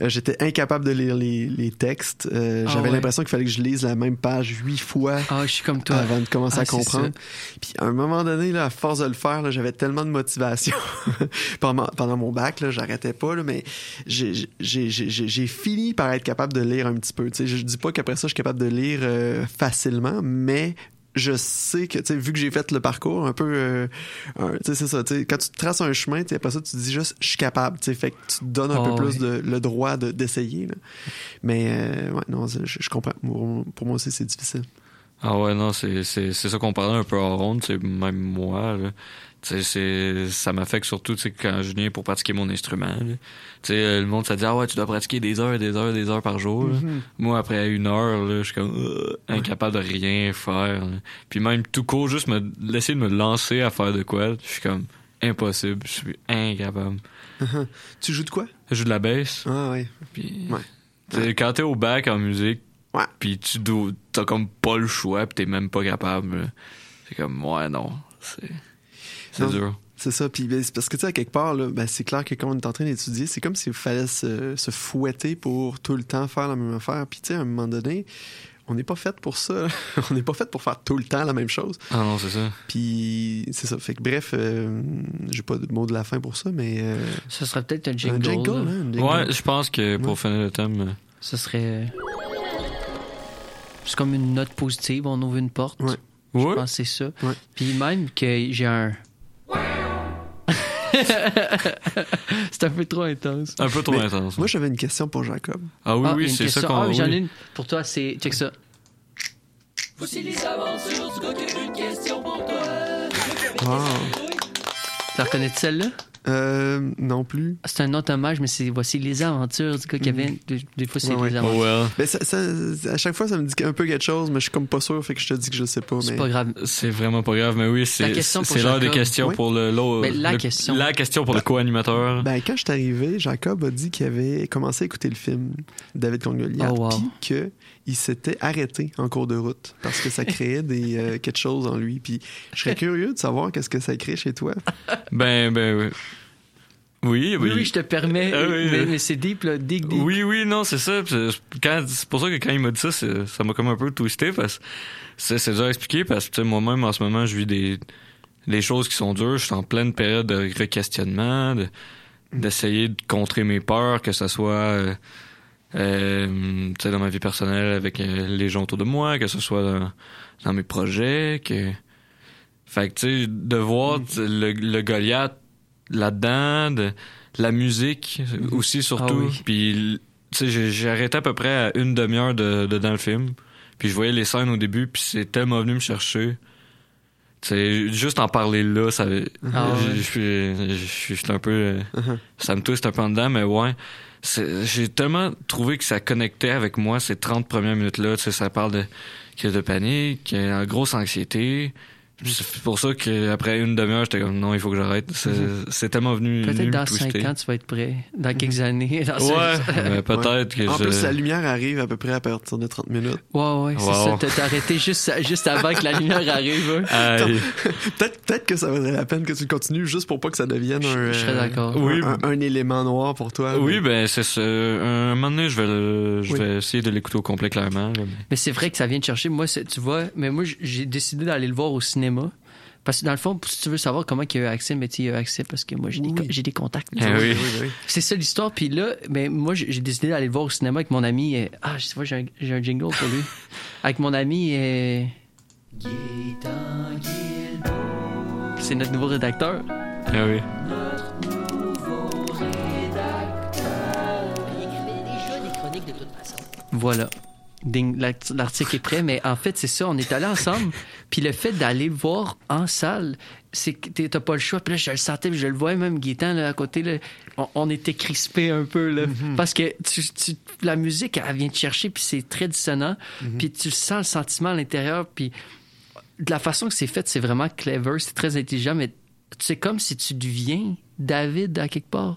Euh, J'étais incapable de lire les, les textes. Euh, Ah J'avais ouais. l'impression qu'il fallait que je lise la même page huit fois Ah, je suis comme toi. avant de commencer Ah, à comprendre. Puis à un moment donné, là, à force de le faire, j'avais tellement de motivation (laughs) pendant, pendant mon bac, j'arrêtais pas, là, mais j'ai- fini par être capable de lire un petit peu. Tu sais, je dis pas qu'après ça, je suis capable de lire euh, facilement, mais je sais que, tu sais, vu que j'ai fait le parcours un peu, euh, tu sais, c'est ça, tu sais, quand tu traces un chemin, tu sais, après ça, tu te dis juste, je suis capable, tu sais, fait que tu te donnes un Ah peu ouais. plus de, le droit de- d'essayer, là. Mais, euh, ouais, non, je, je comprends. Pour moi aussi, c'est difficile. Ah ouais, non, c'est, c'est, c'est ça qu'on parlait un peu en ronde, c'est même moi, là. Ça m'affecte surtout, tu sais, quand je viens pour pratiquer mon instrument, là. Tu sais, le monde, ça dit, ah ouais, tu dois pratiquer des heures, des heures, des heures par jour. Mhm. Moi, après une heure, je suis comme, euh, incapable de rien faire, là. Puis même tout court, juste me, laisser de me lancer à faire de quoi, je suis comme, impossible, je suis incapable. tu joues de quoi? Je joue de la basse. Ah ouais. Puis, Ouais. quand t'es au bac en musique, Ouais. puis tu dois, t'as comme pas le choix, puis t'es même pas capable. C'est comme, ouais, non, c'est, c'est dur. C'est ça. Puis ben, parce que tu sais, à quelque part, là, ben, c'est clair que quand on est en train d'étudier, c'est comme s'il fallait se, se fouetter pour tout le temps faire la même affaire. Puis tu sais, à un moment donné, on n'est pas fait pour ça. (laughs) on n'est pas fait pour faire tout le temps la même chose. Ah non, c'est ça. Puis c'est ça. Fait que bref, euh, j'ai pas de mot de la fin pour ça, mais. euh, Ça serait peut-être un jingle. un jingle, là. hein, un jingle. Ouais, je pense que pour finir le thème, euh, Ce serait. C'est comme une note positive, on ouvre une porte. Ouais. Je Ouais. pense que c'est ça. Ouais. Puis même que j'ai un. (laughs) c'est un peu trop intense. un peu trop Mais intense. Moi, j'avais une question pour Jacob. ah oui, Ah, oui, c'est ça qu'on Ah, oui, j'en ai une pour toi, c'est. Check ça. Voici les aventures du gars qui a une question pour toi. Ah. Tu la reconnais celle-là? Euh, non plus. C'est un autre hommage, mais c'est voici les aventures du gars qui avait. Des, des fois, c'est Ouais, ouais. les Oh aventures. well. Ben, ça, ça- à chaque fois, ça me dit un peu quelque chose, mais je suis comme pas sûr, fait que je te dis que je sais pas. C'est mais... pas grave. C'est vraiment pas grave, mais oui, c'est, question pour c'est l'heure des Jacob. questions Oui. pour le, Ben, la le- question. La question pour le co-animateur. Ben, quand je suis arrivé, Jacob a dit qu'il avait commencé à écouter le film David Congoliat, Oh, wow. puis qu'il s'était arrêté en cours de route parce que ça créait des, euh, quelque chose en lui. Puis je serais curieux de savoir qu'est-ce que ça crée chez toi. Ben, ben, oui. Oui, oui. Oui, oui, je te permets. Ah oui, mais, oui. mais c'est deep, là. Dig, deep. Oui, oui, non, c'est ça. C'est pour ça que quand il m'a dit ça, ça m'a comme un peu twisté parce que c'est c'est dur à expliquer parce que moi-même, en ce moment, je vis des, des choses qui sont dures. Je suis en pleine période de re-questionnement, de- d'essayer de contrer mes peurs, que ce soit euh, euh, dans ma vie personnelle avec euh, les gens autour de moi, que ce soit dans, dans mes projets, que... Fait que, tu sais, de voir sais, le, le Goliath là-dedans, de la musique aussi surtout. Ah oui. Puis, tu sais, j'ai- arrêté à peu près à une demi-heure de, de dans le film. Puis je voyais les scènes au début, puis c'est tellement venu me chercher. Sais, juste en parler là, ça... Ah je- ouais. je suis- je un peu... euh, Ça me twiste un peu en dedans, mais ouais. J'ai tellement trouvé que ça connectait avec moi ces 30 premières minutes-là. Tu sais, ça parle de crise de panique, grosse anxiété. C'est pour ça qu'après une demi-heure, j'étais comme non, il faut que j'arrête. C'est c'est tellement venu. Peut-être dans twister. 5 ans, tu vas être prêt. Dans quelques années. (laughs) Dans Ouais, cinq- peut-être que En je... plus, la lumière arrive à peu près à partir de 30 minutes. Ouais, ouais, c'est Wow. ça. T'as arrêté juste, juste avant que la lumière arrive. hein. Peut-être peut que ça vaudrait la peine que tu continues juste pour pas que ça devienne un, je serais euh, un- Oui. un, un élément noir pour toi. Oui, mais- ben c'est ça. Un moment donné, je vais, le- je Oui. vais essayer de l'écouter au complet clairement. là, mais- Mais c'est vrai que ça vient te chercher. Moi, c'est- tu vois, mais moi, j'ai décidé d'aller le voir au cinéma. Parce que dans le fond, si tu veux savoir comment il y a eu accès, mais il y a eu accès parce que moi, j'ai des, Oui. co- j'ai des contacts. Eh oui. oui. C'est ça l'histoire. Puis là, mais moi, j'ai décidé d'aller le voir au cinéma avec mon ami. euh, ah, je sais pas, j'ai un, j'ai un jingle pour lui. (laughs) avec mon ami. euh, c'est notre nouveau rédacteur. Ah oui. Voilà. Ding, L'article est prêt, mais en fait, c'est ça. On est allés ensemble. (laughs) Puis le fait d'aller le voir en salle, c'est que t'as pas le choix. Puis là, je le sentais, puis je le voyais même Gaétan là, à côté. Là, on, on était crispés un peu. Là, Parce que tu, tu- la musique, elle vient te chercher, puis c'est très dissonant. Puis tu sens le sentiment à l'intérieur. Puis de la façon que c'est fait, c'est vraiment clever, c'est très intelligent, mais c'est comme si tu deviens David à quelque part.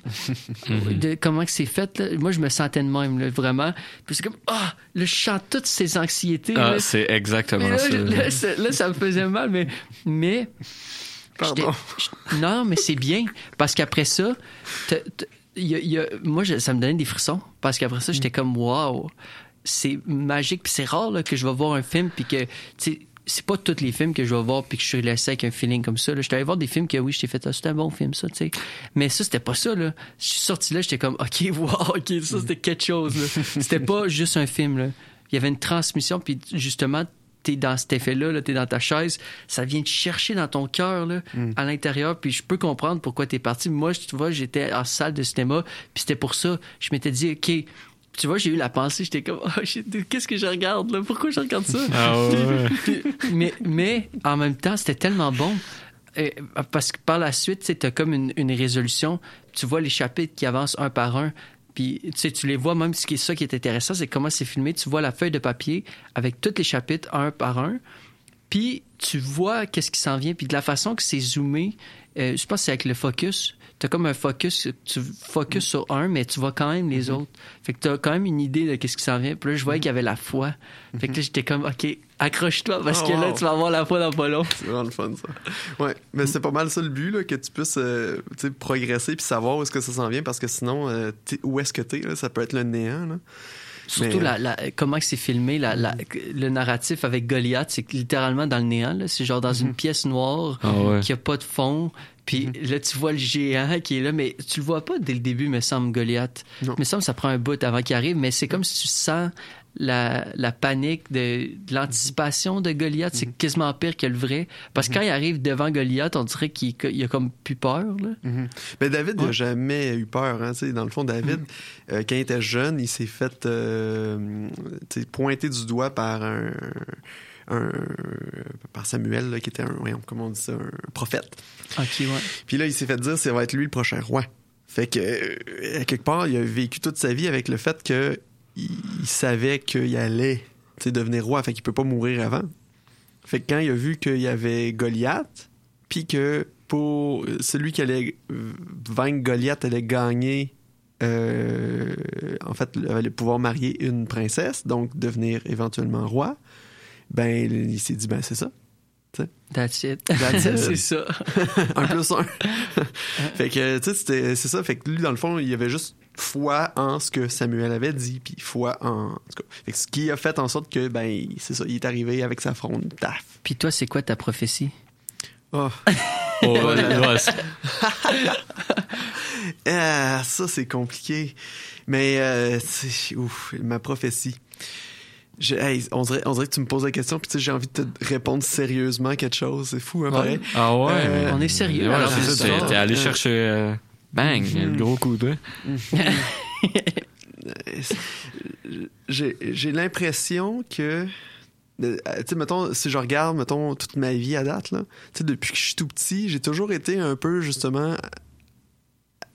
(laughs) de comment que c'est fait, là. moi je me sentais de même, là, vraiment. Puis c'est comme, ah, là, je chante toutes ces anxiétés. Ah, là. c'est exactement là, ça. je- Là, ça- là, ça me faisait mal, mais. mais Pardon. Non, mais c'est bien. Parce qu'après ça, y a- il y a- moi, je- ça me donnait des frissons. Parce qu'après ça, j'étais comme, waouh, c'est magique. Puis c'est rare là, que je vais voir un film, puis que, tu c'est pas tous les films que je vais voir, puis que je suis laissé avec un feeling comme ça. Là. Je suis allé voir des films que, oui, je t'ai fait, ah, c'était un bon film, ça, tu sais. Mais ça, c'était pas ça, là. Je suis sorti là, j'étais comme, OK, (laughs) wow, OK, ça, c'était quelque chose. C'était pas juste un film, là. Il y avait une transmission, puis justement, t'es dans cet effet-là, là, t'es dans ta chaise, ça vient te chercher dans ton cœur, là, à l'intérieur, puis je peux comprendre pourquoi t'es parti. Moi, tu vois, j'étais en salle de cinéma, puis c'était pour ça, je m'étais dit, OK, tu vois, j'ai eu la pensée, j'étais comme, oh, qu'est-ce que je regarde, là? Pourquoi je regarde ça? Ah ouais. (laughs) mais, mais en même temps, c'était tellement bon. Parce que par la suite, tu as comme une, une résolution. Tu vois les chapitres qui avancent un par un. Puis tu sais, tu les vois, même ce qui est ça qui est intéressant, c'est comment c'est filmé. Tu vois la feuille de papier avec tous les chapitres un par un. Puis tu vois qu'est-ce qui s'en vient. Puis de la façon que c'est zoomé, euh, je pense que c'est avec le focus. Tu as comme un focus, tu focuses sur un, mais tu vois quand même les autres. Fait que tu as quand même une idée de qu'est-ce qui s'en vient. Puis là, je voyais qu'il y avait la foi. Fait que là, j'étais comme, OK, accroche-toi parce Oh, que là, wow. tu vas avoir la foi dans pas long. (laughs) C'est vraiment le fun, ça. Ouais, mais c'est pas mal ça le but, là, que tu puisses euh, tu sais, progresser puis savoir où est-ce que ça s'en vient, parce que sinon, euh, où est-ce que t'es, là, ça peut être le néant, là. Surtout Mais, la, la- comment c'est filmé, la, la- le narratif avec Goliath, c'est littéralement dans le néant. là. C'est genre dans une pièce noire Ah ouais. qui a pas de fond. Puis là, tu vois le géant qui est là, mais tu le vois pas dès le début, me semble, Goliath. Me semble que ça prend un bout avant qu'il arrive, mais c'est comme si tu sens la, la panique de, de l'anticipation de Goliath. C'est quasiment pire que le vrai. Parce que quand il arrive devant Goliath, on dirait qu'il il a comme plus peur. Là. Mhm. Mais David, il a jamais eu peur. Hein, dans le fond, David, euh, quand il était jeune, il s'est fait euh, pointer du doigt par un, un- par Samuel, là, qui était un, comment on dit ça, un prophète. Ok, ouais. Puis là, il s'est fait dire ça va être lui le prochain roi. Fait que, euh, à quelque part, il a vécu toute sa vie avec le fait que il, il savait qu'il allait devenir roi, fait qu'il peut pas mourir avant. Fait que quand il a vu qu'il y avait Goliath, puis que pour celui qui allait vaincre Goliath allait gagner, euh, en fait, allait pouvoir marier une princesse, donc devenir éventuellement roi, ben, il s'est dit, ben, c'est ça. tu sais. That's it. That's (laughs) it. c'est ça. (laughs) un plus un. (laughs) fait que, tu sais, c'était- c'est ça. Fait que lui, dans le fond, il avait juste foi en ce que Samuel avait dit, puis foi en. en tout cas, fait que ce qui a fait en sorte que, ben, c'est ça, il est arrivé avec sa fronde, taf. Puis toi, c'est quoi ta prophétie? Oh. Oh, ouais, Ah, ça, c'est compliqué. Mais, euh, c'est- ouf, ma prophétie. Je- hey, on, dirait, on dirait que tu me poses la question, puis tu sais, j'ai envie de te répondre sérieusement à quelque chose. C'est fou, hein, pareil. Ah ouais. Euh, On est sérieux, Et voilà, alors, c'est c'est ça. ça. T'es- allé chercher. euh, bang, (laughs) le gros coup de. (laughs) j'ai j'ai l'impression que euh, tu sais mettons si je regarde mettons toute ma vie à date là tu sais depuis que je suis tout petit j'ai toujours été un peu justement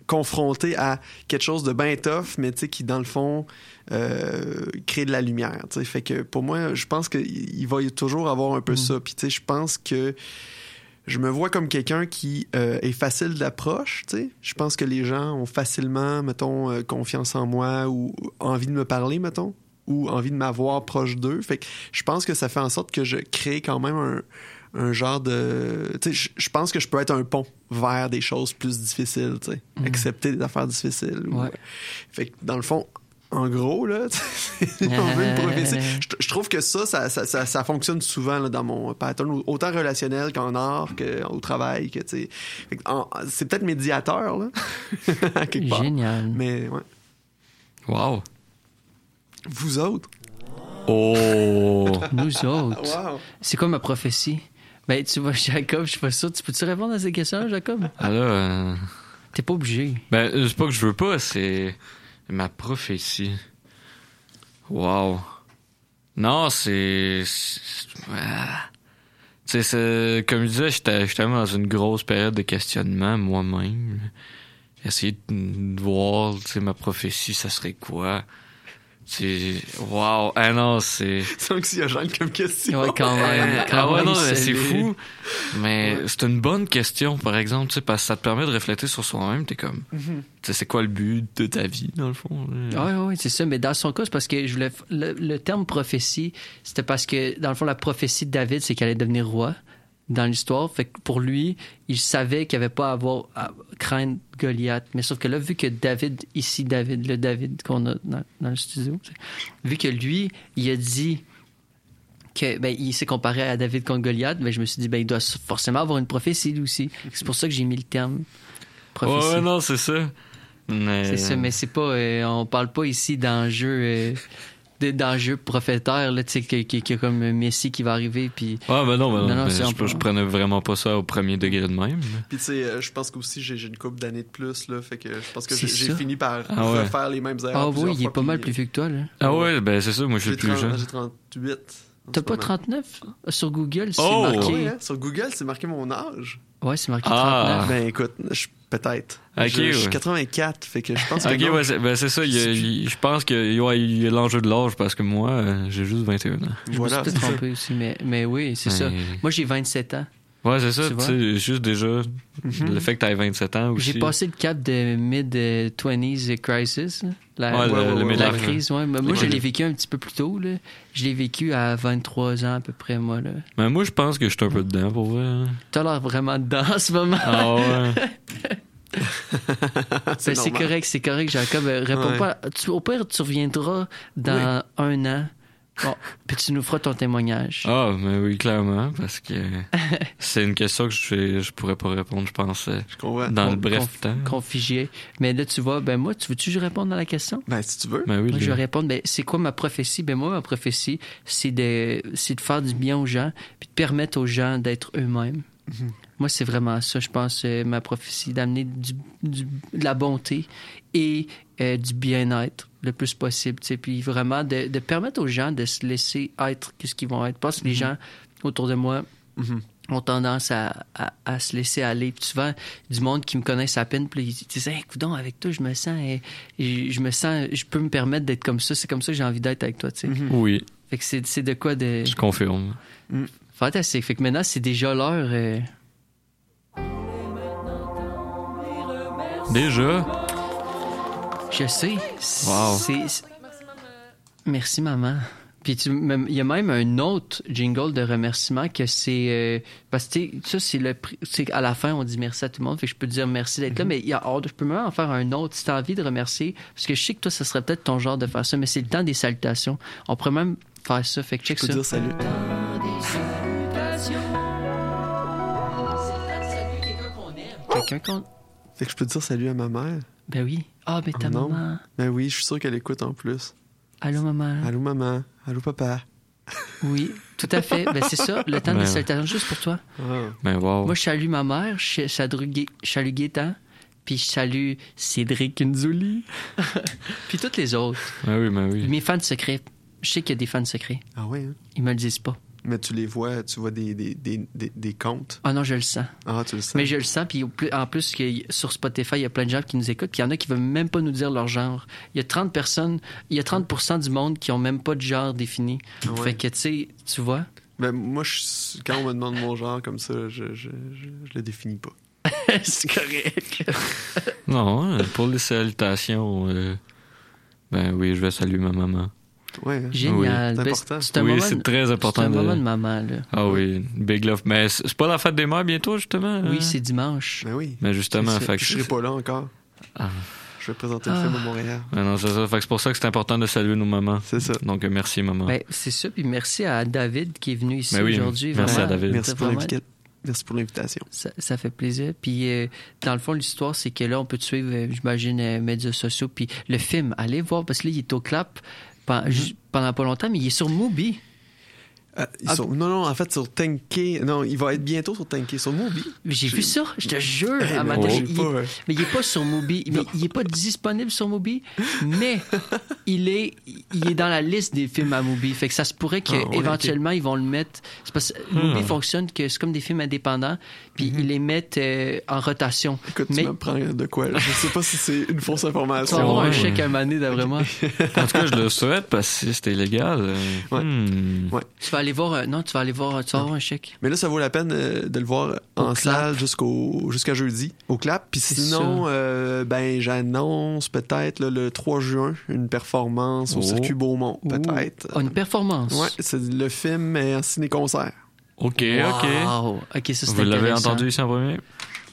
confronté à quelque chose de bien tough mais tu sais qui dans le fond euh, crée de la lumière fait que pour moi je pense qu'il il va toujours avoir un peu ça puis je pense que je me vois comme quelqu'un qui euh, est facile d'approche. Je pense que les gens ont facilement, mettons, euh, confiance en moi ou envie de me parler, mettons, ou envie de m'avoir proche d'eux. Fait que je pense que ça fait en sorte que je crée quand même un, un genre de... Tu sais, je- pense que je peux être un pont vers des choses plus difficiles, tu sais. Mhm. Accepter des affaires difficiles. ou- Ouais. Fait que dans le fond, en gros, là, (laughs) on veut une (laughs) prophétie, je, je trouve que ça, ça, ça, ça- ça fonctionne souvent là, dans mon pattern, autant relationnel qu'en art, qu'au travail, que, C'est peut-être médiateur, là, (laughs) à quelque part. Génial. Mais, ouais. Wow. Vous autres? Oh. Nous autres. Wow. C'est quoi ma prophétie? Ben, tu vois, Jacob, je suis pas sûr. Tu peux-tu répondre à ces questions, Jacob? Ah là. euh, T'es pas obligé. Ben, c'est pas que je veux pas, c'est ma prophétie. Wow. Non, c'est. Tu sais, comme je disais, j'étais vraiment dans une grosse période de questionnement moi-même. Essayer de voir, tu sais, ma prophétie, ça serait quoi? C'est. Waouh! Ah non, c'est. (laughs) C'est anxiogène comme question. Ouais, quand même. Quand ah ouais, même, non, c'est- fou. Mais c'est une bonne question, par exemple, tu sais, parce que ça te permet de réfléchir sur soi-même. T'es comme, Mhm. tu sais, c'est quoi le but de ta vie, dans le fond? Oui, oui, c'est ça. Mais dans son cas, c'est parce que je voulais. Le, le terme prophétie, c'était parce que, dans le fond, la prophétie de David, c'est qu'il allait devenir roi dans l'histoire. Fait que pour lui, il savait qu'il n'y avait pas à avoir à craindre Goliath. Mais sauf que là, vu que David, ici, David, le David qu'on a dans, dans le studio, vu que lui, il a dit que ben, il s'est comparé à David contre Goliath, ben, je me suis dit ben il doit forcément avoir une prophétie lui aussi. C'est pour ça que j'ai mis le terme prophétie. Ouais, non, c'est ça. Mais... C'est ça, mais c'est pas. euh, on parle pas ici d'enjeux. Euh, d'enjeux prophétaires, là, tu sais, y a comme un Messie qui va arriver, puis... Ah, ben non, ben non, mais c'est je, un- je prenais vraiment pas ça au premier degré de même. Puis tu sais, euh, je pense qu'aussi j'ai j'ai une couple d'années de plus, là, fait que je pense que j'ai fini par Ah ouais. refaire les mêmes erreurs Ah oui, il est pas mal plus vieux que toi, là. Ah ouais, ben c'est ça, moi je suis le plus 30 jeune. J'ai 38. T'as pas moment. 39? Sur Google, c'est Oh! Marqué... ouais, hein? Sur Google, c'est marqué mon âge. Ouais, c'est marqué Ah. 39. Ben écoute, je- peut-être. Ok, je, je suis ouais. 84, fait que je pense que Ok, non. ouais, c'est ben, c'est ça. il y a- il- je pense que ouais, il y a l'enjeu de l'âge parce que moi, euh, j'ai juste 21 ans. Je Voilà, me suis peut-être trompé aussi, mais, mais oui, c'est Mais- ça. Moi, j'ai 27 ans. Ouais, c'est ça. Tu sais, juste déjà, le fait que tu 27 ans aussi. J'ai passé le cap de mid-20s crisis, la, Ouais, le- Ouais, ouais, le ouais, la crise. Ouais. Mais Moi, je l'ai vécu un petit peu plus tôt. Là. Je l'ai vécu à 23 ans à peu près, moi. Là. Mais moi, je pense que je suis un peu dedans pour vrai. hein. T'as l'air vraiment dedans en ce moment. Ah ouais. (laughs) C'est correct, c'est correct, Jacob. Réponds Ouais. pas. Tu- au pire, tu reviendras dans un an. Bon, puis tu nous feras ton témoignage. Ah, mais oui, clairement, parce que (laughs) c'est une question que je, je pourrais pas répondre, je pense, euh, Je dans le bref conf- temps. Mais là, tu vois, ben moi, tu veux-tu que je réponde à la question? Ben si tu veux. Ben oui, Moi, je vais répondre, ben, c'est quoi ma prophétie? Ben, moi, ma prophétie, c'est de, c'est de faire du bien aux gens, puis de permettre aux gens d'être eux-mêmes. Mhm. Moi, c'est vraiment ça, je pense, euh, ma prophétie, d'amener du, du- de la bonté et euh, du bien-être le plus possible, puis vraiment de, de permettre aux gens de se laisser être ce qu'ils vont être. Pense que les gens autour de moi Mhm. ont tendance à, à- à se laisser aller. Puis souvent, du monde qui me connaissent à peine, puis ils disent hey, coudonc, avec toi, je me sens, eh, je, je me sens, je peux me permettre d'être comme ça. C'est comme ça que j'ai envie d'être avec toi, sais. Oui, Fait que c'est c'est de quoi de je confirme. fantastique. Fait que maintenant, c'est déjà l'heure. euh, Déjà? Je sais. Wow. C'est- c'est- Merci, maman. Puis tu- même- il y a même un autre jingle de remerciement que c'est euh, parce que tu sais, ça c'est le c'est à la fin on dit merci à tout le monde fait que je peux te dire merci d'être là mais il y a oh, je peux même en faire un autre si tu as envie de remercier parce que je sais que toi ça serait peut-être ton genre de faire ça mais c'est le temps des salutations on pourrait même faire ça fait que check Je peux ça dire salut. quelqu'un qu'on Fait que je peux dire salut à ma mère. Ben oui ah ben ta Oh non. maman Ben oui, je suis sûr qu'elle écoute en plus. allô maman Allô maman. Allô papa. oui tout à fait ben c'est ça le temps Ben des ouais. salutations juste pour toi Ah. Ben wow. Moi, je salue ma mère, je salue, Gai- je salue Gaétan, puis je salue Cédric Nzuli, (laughs) puis toutes les autres. Ben oui, ben oui. Mes fans secrets, je sais qu'il y a des fans secrets. Ah ouais, hein? Ils me le disent pas. Mais tu les vois, tu vois des, des, des, des, des comptes. Ah non, je le sens. Ah, tu le sais. Mais je le sens, puis en plus, que sur Spotify, il y a plein de gens qui nous écoutent, puis il y en a qui veulent même pas nous dire leur genre. Il y a 30 personnes, il y a 30 du monde qui ont même pas de genre défini. Ouais. Fait que, tu sais, tu vois, Ben, moi, je- quand on me demande mon genre comme ça, je, je, je, je le définis pas. (laughs) c'est correct. Non, euh, pour les salutations, euh, ben oui, je vais saluer ma maman. Ouais, hein? Génial. C'est Ben, important. c'est un oui, moment c'est très important. C'est un de... moment de maman, là. Ah oui, big love. Mais c'est pas la fête des mères bientôt, justement? Oui, hein? c'est dimanche. Ben oui. Mais justement, fait que je serai pas là encore. Ah. Je vais présenter le Ah. film à Montréal. Ah non, c'est ça. Fait que c'est pour ça que c'est important de saluer nos mamans. C'est ça. Donc, merci, maman. Ben, c'est ça, puis merci à David qui est venu ici Ben oui, aujourd'hui. merci vraiment. à David. Merci pour Vraiment, l'invita- Merci pour l'invitation. Ça, ça fait plaisir. Puis, euh, dans le fond, l'histoire, c'est que là, on peut te suivre, euh, j'imagine, euh, médias sociaux. Puis, le film, allez voir, parce que là, il est au clap pendant pas longtemps, mais il est sur Mubi. Euh, ils sont- Non, non, en fait, sur Tenke. Non, il va être bientôt sur Tenke. Sur Mubi. Mais J'ai vu ça, je te jure. Eh, à mais matin, il- pas, euh, mais il est pas sur Mubi. Mais il est pas disponible sur Mubi, mais (laughs) il est, il est dans la liste des films à Mubi. Fait que ça se pourrait Ah, ouais, qu'éventuellement, ils vont le mettre. C'est parce que Hmm. Mubi fonctionne que c'est comme des films indépendants, puis ils les mettent euh, en rotation. Mhm. Écoute, mais tu m'apprends de quoi, là? Je sais pas si c'est une fausse tu information. vas avoir un Ouais. chèque à maner, d'après moi. En tout cas, je le souhaite parce que si c'était illégal. euh, hmm. Ouais. Tu vas aller voir. euh, non, tu vas aller voir. Tu vas avoir un chèque. Mais là, ça vaut la peine euh, de le voir en Au salle jusqu'au jusqu'à jeudi, au clap. Puis sinon, euh, ben j'annonce peut-être le 3 juin une performance au Oh. Circuit Beaumont, peut-être. Oh, une performance. Ouais, c'est le film en ciné-concert. OK, OK. Wow. OK, ça, c'est Vous l'avez entendu ici en premier?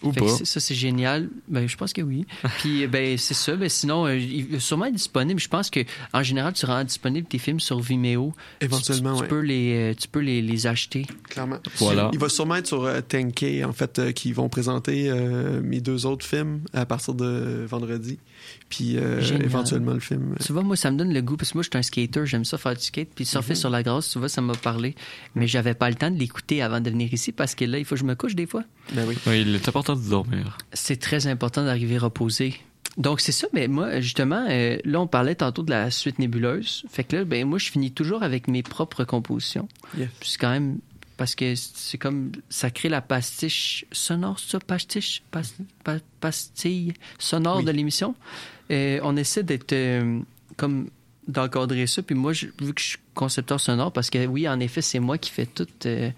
Ou pas? ça, c'est génial. Ben, je pense que oui. (laughs) Puis, ben, c'est ça. Ben, sinon, euh, il va sûrement être disponible. Je pense que en général, tu rends disponible tes films sur Vimeo. Éventuellement, tu, tu ouais. peux les, euh, tu peux les, les acheter. Clairement. Voilà. Il va sûrement être sur euh, 10K, en fait, euh, qui vont présenter euh, mes deux autres films à partir de vendredi. Puis euh, éventuellement le film. Tu vois, moi, ça me donne le goût parce que moi, je suis un skater. J'aime ça faire du skate. Puis surfer Mhm. sur la grâce, tu vois, ça m'a parlé. Mais j'avais pas le temps de l'écouter avant de venir ici parce que là, il faut que je me couche des fois. Ben oui. Oui, il est important de dormir. C'est très important d'arriver reposé. Donc, c'est ça, mais moi, justement, euh, là, on parlait tantôt de la suite nébuleuse. Fait que là, ben, moi, je finis toujours avec mes propres compositions. Yes. Puis c'est quand même. Parce que c'est comme. Ça crée la pastiche sonore, c'est ça? Pastiche? Pas- pa- pastille sonore Oui. de l'émission. Euh, on essaie d'être. euh, comme. d'encadrer ça. Puis moi, je- vu que je suis concepteur sonore, parce que oui, en effet, c'est moi qui fais tout. euh,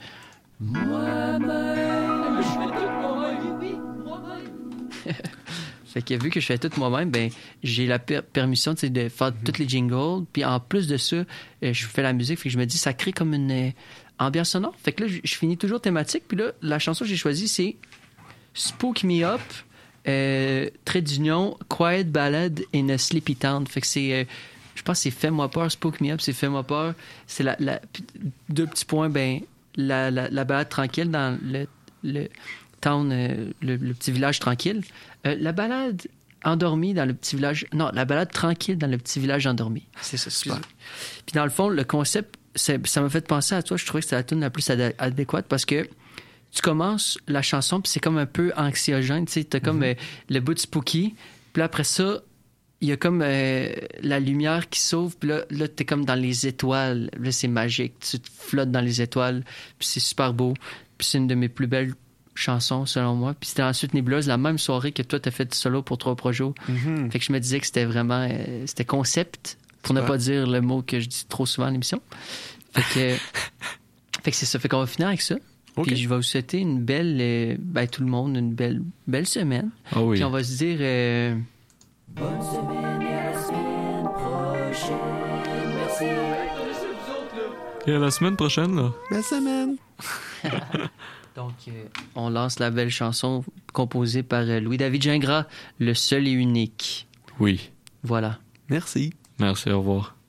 Moi-même, je fais tout moi-même. Oui, moi-même. Fait que vu que je fais tout moi-même, ben j'ai la per- permission de faire toutes les jingles. Puis en plus de ça, euh, je fais la musique. Fait que je me dis, ça crée comme une ambiance sonore. Fait que là, je, finis toujours thématique. Puis là, la chanson que j'ai choisie, c'est Spook Me Up, euh, trait d'union, Quiet Ballad in a Sleepy Town. Fait que c'est. euh, je pense que c'est Fais-moi peur, Spook Me Up, c'est Fais-moi peur. C'est la, la- Deux petits points, ben, la, la, la balade tranquille dans le, le town, euh, le, le petit village tranquille. La balade endormie dans le petit village. Non, la balade tranquille dans le petit village endormi. C'est ça, super. Puis dans le fond, le concept, ça m'a fait penser à toi. Je trouvais que c'était la tune la plus adé- adéquate parce que tu commences la chanson, puis c'est comme un peu anxiogène. Tu sais, t'as comme euh, le bout de spooky. Puis après ça, il y a comme euh, la lumière qui s'ouvre, puis là, là t'es comme dans les étoiles. Là, c'est magique. Tu te flottes dans les étoiles, puis c'est super beau. Puis c'est une de mes plus belles chansons, selon moi. Puis c'était ensuite Nébuleuse, la même soirée que toi, t'as fait du solo pour Trois Projos. Mhm. Fait que je me disais que c'était vraiment... euh, c'était concept, pour ne pas dire le mot que je dis trop souvent à l'émission. Fait que... (laughs) fait que c'est ça. Fait qu'on va finir avec ça. Ok. Puis je vais vous souhaiter une belle... euh, ben, tout le monde, une belle, belle semaine. Oui. Puis on va se dire... euh, Bonne semaine et à la semaine prochaine. Merci. Et à la semaine prochaine, là. Belle semaine. (laughs) Donc, euh, on lance la belle chanson composée par euh, Louis-David Gingras, Le seul et unique. Oui. Voilà. Merci. Merci, au revoir. cochon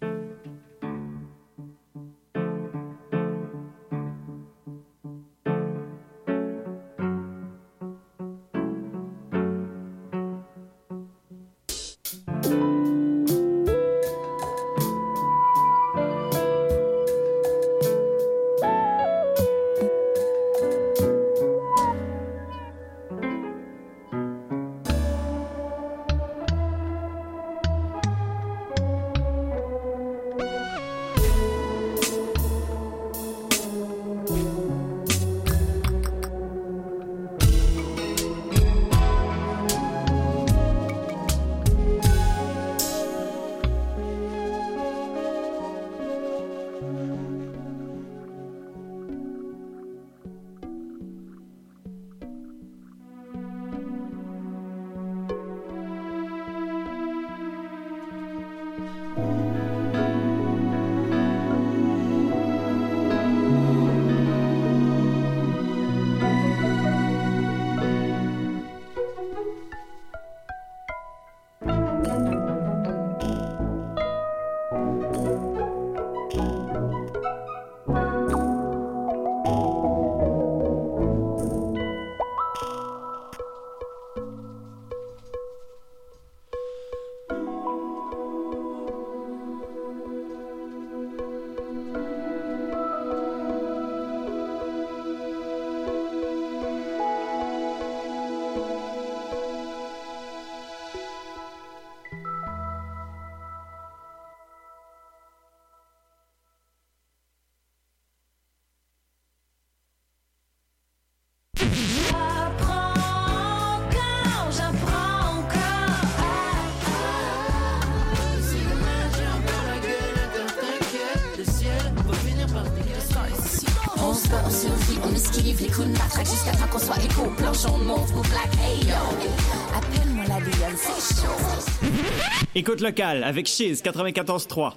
locale avec Chiz 94.3.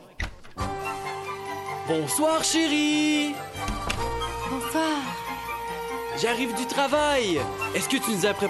Bonsoir, chérie. Bonsoir. J'arrive du travail. Est-ce que tu nous as préparé